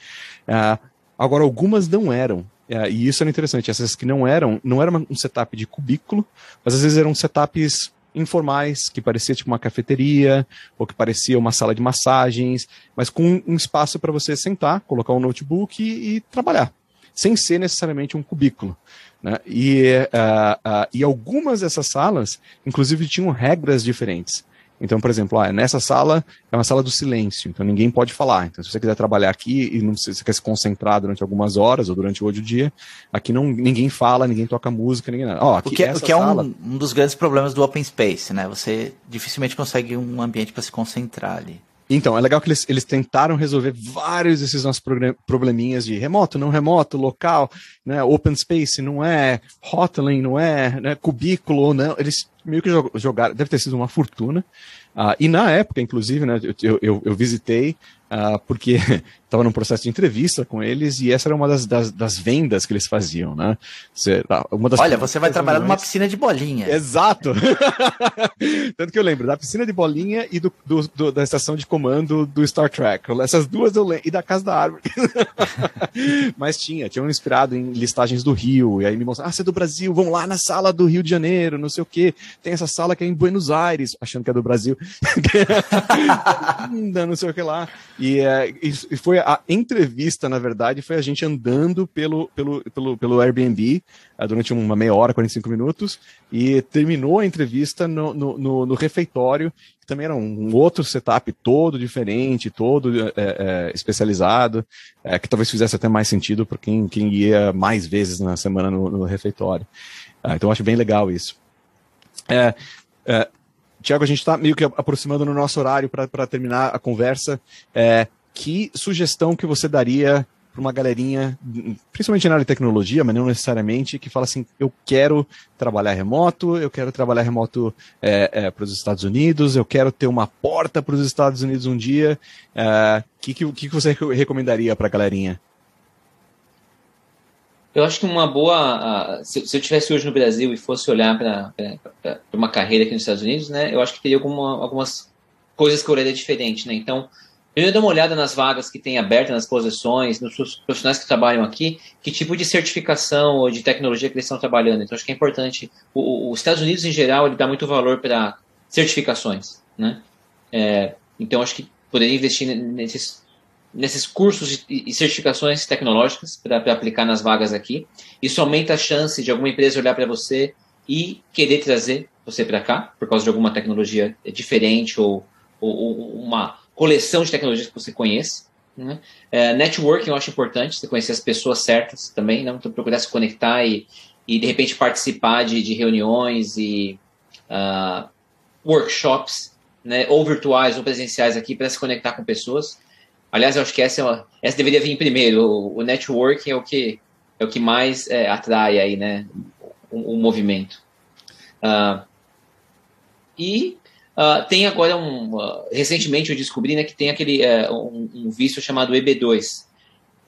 Uh, Agora, algumas não eram. É, e isso era interessante. Essas que não eram, não era um setup de cubículo, mas às vezes eram setups informais, que parecia tipo uma cafeteria, ou que parecia uma sala de massagens, mas com um espaço para você sentar, colocar um notebook e, e, trabalhar, sem ser necessariamente um cubículo. Né? E, uh, uh, e algumas dessas salas, inclusive, tinham regras diferentes. Então, por exemplo, ah, nessa sala é uma sala do silêncio, então ninguém pode falar. Então, se você quiser trabalhar aqui e não você quer se concentrar durante algumas horas ou durante o dia, aqui não ninguém fala, ninguém toca música, ninguém nada. Oh, aqui, o que, é, o que sala... é um, um, dos grandes problemas do open space, né? Você dificilmente consegue um ambiente para se concentrar ali. Então, é legal que eles, eles tentaram resolver vários desses nossos probleminhas de remoto, não remoto, local, né, open space, não é, hotline, não é, né, cubículo, não. Eles meio que jogaram, deve ter sido uma fortuna. Uh, e na época, inclusive, né, eu, eu, eu visitei uh, porque estava num processo de entrevista com eles e essa era uma das, das, das vendas que eles faziam, né? Você, uma das Olha, você vai trabalhar numa piscina de bolinha. Exato! Tanto que eu lembro da piscina de bolinha e do, do, do, da estação de comando do Star Trek. Essas duas eu lembro. E da Casa da Árvore. Mas tinha, tinha um inspirado em listagens do Rio. E aí me mostraram, ah, você é do Brasil, vão lá na sala do Rio de Janeiro, não sei o quê. Tem essa sala que é em Buenos Aires, achando que é do Brasil. não sei o que lá. E, é, e foi a entrevista, na verdade, foi a gente andando pelo, pelo, pelo, pelo Airbnb uh, durante uma meia hora, 45 minutos, e terminou a entrevista no, no, no, no refeitório, que também era um, outro setup todo diferente, todo é, é, especializado, é, que talvez fizesse até mais sentido para quem, quem ia mais vezes na semana no, no refeitório. Uh, então, acho bem legal isso. É, é, Tiago, a gente está meio que aproximando no nosso horário para terminar a conversa. É, que sugestão que você daria para uma galerinha, principalmente na área de tecnologia, mas não necessariamente, que fala assim: eu quero trabalhar remoto, eu quero trabalhar remoto é, é, para os Estados Unidos, eu quero ter uma porta para os Estados Unidos um dia. O é, que, que, que você recomendaria para a galerinha? Eu acho que uma boa. Se, se, eu estivesse hoje no Brasil e fosse olhar para uma carreira aqui nos Estados Unidos, né, eu acho que teria alguma, algumas coisas que eu olharia diferente. Né? Então, primeiro dá uma olhada nas vagas que tem abertas, nas posições, nos profissionais que trabalham aqui, que tipo de certificação ou de tecnologia que eles estão trabalhando. Então, acho que é importante. O, os Estados Unidos, em geral, ele dá muito valor para certificações. Né? É, então, acho que poderia investir nesses nesses cursos e certificações tecnológicas para aplicar nas vagas aqui. Isso aumenta a chance de alguma empresa olhar para você e querer trazer você para cá, por causa de alguma tecnologia diferente ou, ou, ou uma coleção de tecnologias que você conhece. Né? É, networking eu acho importante, você conhecer as pessoas certas também, não? Né? então procurar se conectar e, e de repente participar de, de reuniões e uh, workshops, né? ou virtuais ou presenciais aqui para se conectar com pessoas. Aliás, eu acho que essa, é uma, essa deveria vir primeiro. O, o networking é o que, é o que mais é, atrai aí, né, o, o movimento. Uh, e uh, tem agora um. Uh, recentemente eu descobri né, que tem aquele uh, um, um, visto chamado EB2.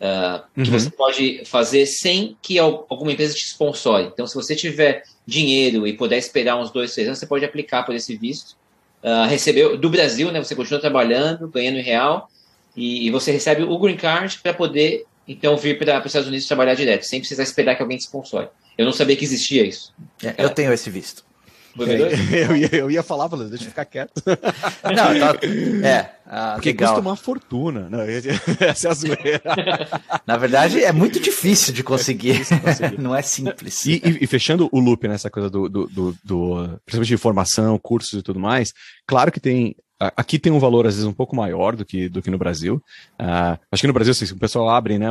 Uhum. Que você pode fazer sem que alguma empresa te sponsore. Então, se você tiver dinheiro e puder esperar uns dois, três anos, você pode aplicar por esse visto. recebeu do Brasil, né? Você continua trabalhando, ganhando em real, e, e você recebe o green card para poder então vir para os Estados Unidos trabalhar direto, sem precisar esperar que alguém te sponsore. Eu não sabia que existia isso. É, eu tenho esse visto. É, eu, ia, eu ia falar, deixa eu ficar quieto. Não, tá, é. Ah, Porque legal. custa uma fortuna. Não, essa é a zoeira. Na verdade, é muito difícil de conseguir. É difícil conseguir. Não é simples. E, e, e, fechando o loop nessa coisa do, do, do, do, principalmente de formação, cursos e tudo mais, claro que tem aqui tem um valor às vezes um pouco maior do que, do que no Brasil. Uh, acho que no Brasil, assim, o pessoal abre, né,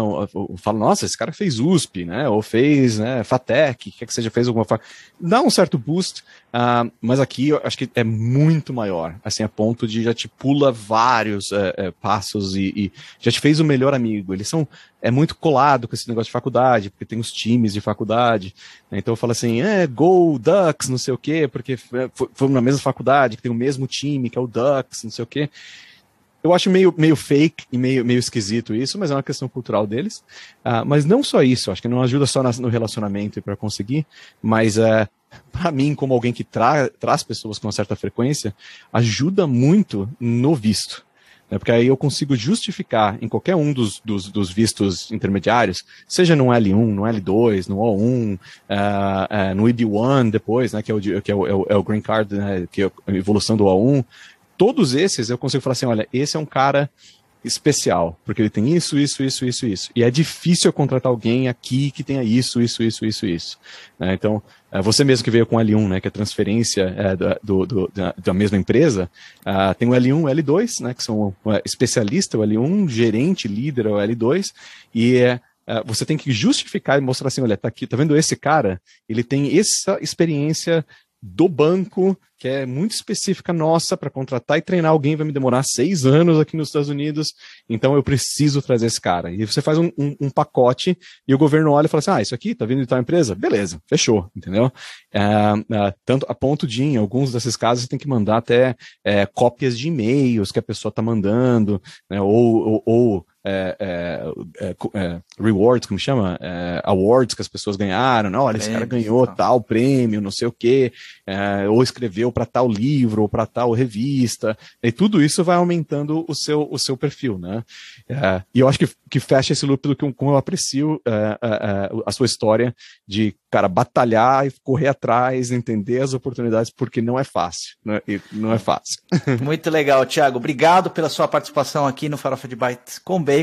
fala, nossa, esse cara fez USP, né, ou fez, né, FATEC, quer que seja, fez alguma forma. Dá um certo boost, uh, mas aqui eu acho que é muito maior, assim, a ponto de já te pula vários uh, passos e, e, já te fez o melhor amigo. Eles são, é muito colado com esse negócio de faculdade, porque tem os times de faculdade, né, então eu falo assim, é, Go, Ducks, não sei o quê, porque foi, foi na mesma faculdade, que tem o mesmo time, que é o Ducks, não sei o quê. Eu acho meio, meio fake e meio, meio esquisito isso, mas é uma questão cultural deles. Uh, mas não só isso, acho que não ajuda só no relacionamento para conseguir, mas uh, é, para mim, como alguém que tra traz pessoas com uma certa frequência, ajuda muito no visto. Né? Porque aí eu consigo justificar em qualquer um dos, dos, dos, vistos intermediários, seja no L1, no L2, no O1, uh, uh, no EB1 depois, né, que é o, que é é o, é o Green Card, né, que é a evolução do O1, todos esses eu consigo falar assim, olha, esse é um cara especial, porque ele tem isso, isso, isso, isso, isso. E é difícil eu contratar alguém aqui que tenha isso, isso, isso, isso, isso. Né? Então, é, você mesmo que veio com o L1, né, que é transferência é, do, do, da, da, mesma empresa, uh, tem o L1 e o L2, né, que são o especialista, o L1, gerente, líder, o L2, e é, você tem que justificar e mostrar assim, olha, tá aqui, tá vendo esse cara? Ele tem essa experiência do banco, que é muito específica nossa, para contratar e treinar alguém vai me demorar seis anos aqui nos Estados Unidos, então eu preciso trazer esse cara. E você faz um, um, um pacote e o governo olha e fala assim: ah, isso aqui tá vindo de tal empresa? Beleza, fechou, entendeu? É, é, tanto a ponto de, em alguns desses casos, você tem que mandar até é, cópias de e-mails que a pessoa tá mandando, né, ou, ou, ou rewards, como chama? É, awards que as pessoas ganharam. Não, olha, esse cara ganhou tá. tal prêmio, não sei o quê, ou escreveu para tal livro, ou para tal revista. E tudo isso vai aumentando o seu, o seu perfil, né? e eu acho que, que fecha esse loop do que como eu aprecio a sua história de, cara, batalhar e correr atrás, entender as oportunidades, porque não é fácil. Né? Não é fácil. Muito legal, Thiago. Obrigado pela sua participação aqui no Farofa de Bytes com Bacon.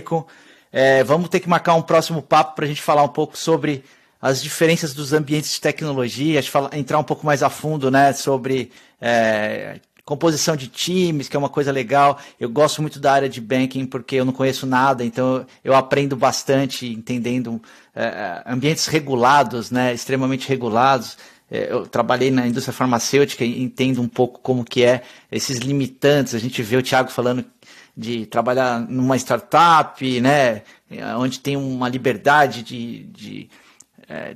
É, vamos ter que marcar um próximo papo para a gente falar um pouco sobre as diferenças dos ambientes de tecnologia, entrar um pouco mais a fundo né, sobre é, composição de times, que é uma coisa legal. Eu gosto muito da área de banking porque eu não conheço nada, então eu aprendo bastante entendendo é, ambientes regulados, né, extremamente regulados. É, eu trabalhei na indústria farmacêutica e entendo um pouco como que é esses limitantes. A gente vê o Thiago falando de trabalhar numa startup, né, onde tem uma liberdade de, de, é,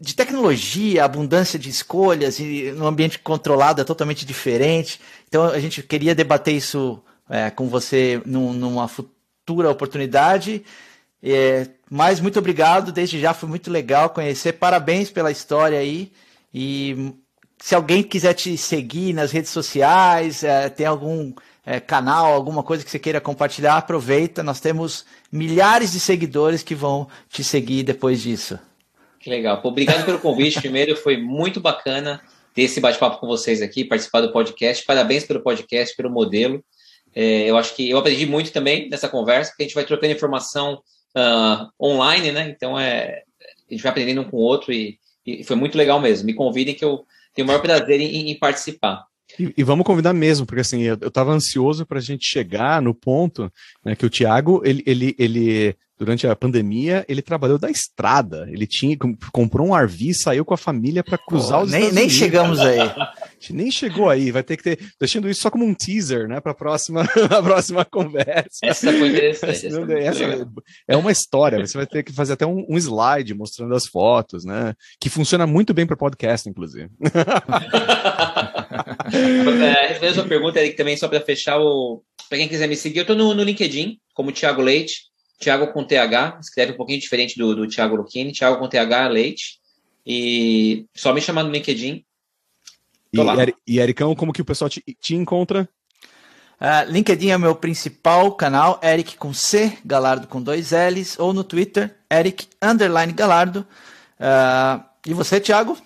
de tecnologia, abundância de escolhas e no ambiente controlado é totalmente diferente. Então a gente queria debater isso é, com você num, numa futura oportunidade. É, mas muito obrigado, desde já foi muito legal conhecer. Parabéns pela história aí. E se alguém quiser te seguir nas redes sociais, é, tem algum é, canal, alguma coisa que você queira compartilhar, aproveita. Nós temos milhares de seguidores que vão te seguir depois disso. Que legal. Obrigado pelo convite. Primeiro, foi muito bacana ter esse bate-papo com vocês aqui, participar do podcast. Parabéns pelo podcast, pelo modelo. É, eu acho que eu aprendi muito também nessa conversa, porque a gente vai trocando informação uh, online, né? Então é, a gente vai aprendendo um com o outro e, e foi muito legal mesmo. Me convidem que eu tenho o maior prazer em, em participar. E, e, vamos convidar mesmo, porque assim, eu, estava ansioso para a gente chegar no ponto né, que o Thiago, ele, ele, ele, durante a pandemia, ele trabalhou da estrada. Ele tinha comprou um RV, saiu com a família para cruzar oh, os nem, Estados nem chegamos aí. nem chegou aí. Vai ter que ter, deixando isso só como um teaser, né, para a próxima, a próxima conversa. Essa foi interessante. Essa, essa é uma história. Você vai ter que fazer até um, um slide mostrando as fotos, né, que funciona muito bem para podcast, inclusive. é, respondendo a pergunta, Eric, também só para fechar, o... para quem quiser me seguir, eu estou no, no, LinkedIn, como Thiago Leite, Thiago com TH, escreve um pouquinho diferente do, do Thiago Luquini, Thiago com TH Leite, e só me chamar no LinkedIn. E, lá. e Ericão, como que o pessoal te, te encontra? Uh, LinkedIn é o meu principal canal, Eric com C, Galardo com dois L's, ou no Twitter, Eric underline Galardo. Uh, e você, Thiago?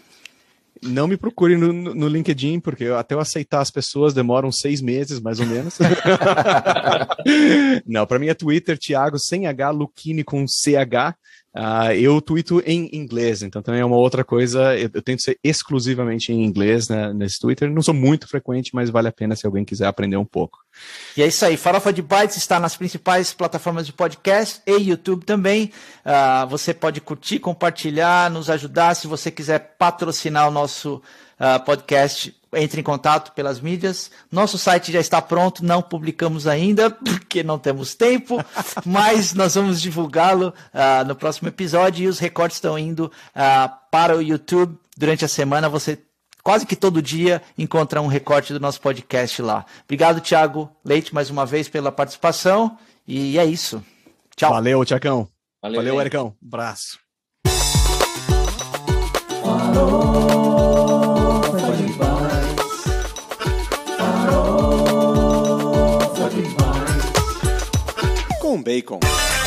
Não me procure no, no, LinkedIn, porque até eu aceitar as pessoas demoram seis meses, mais ou menos. Não, para mim é Twitter, Thiago, sem H, Luquini com CH. Uh, eu tweeto em inglês, então também é uma outra coisa. Eu, eu tento ser exclusivamente em inglês né, nesse Twitter. Não sou muito frequente, mas vale a pena se alguém quiser aprender um pouco. E é isso aí. Farofa de Bytes está nas principais plataformas de podcast e YouTube também. Uh, você pode curtir, compartilhar, nos ajudar. Se você quiser patrocinar o nosso uh, podcast, entre em contato pelas mídias. Nosso site já está pronto, não publicamos ainda, porque não temos tempo, mas nós vamos divulgá-lo uh, no próximo episódio e os recortes estão indo uh, para o YouTube durante a semana. Você quase que todo dia encontra um recorte do nosso podcast lá. Obrigado, Thiago Leite, mais uma vez pela participação. E é isso. Tchau. Valeu, Tiacão. Valeu, Valeu Ericão. Um abraço. Com bacon.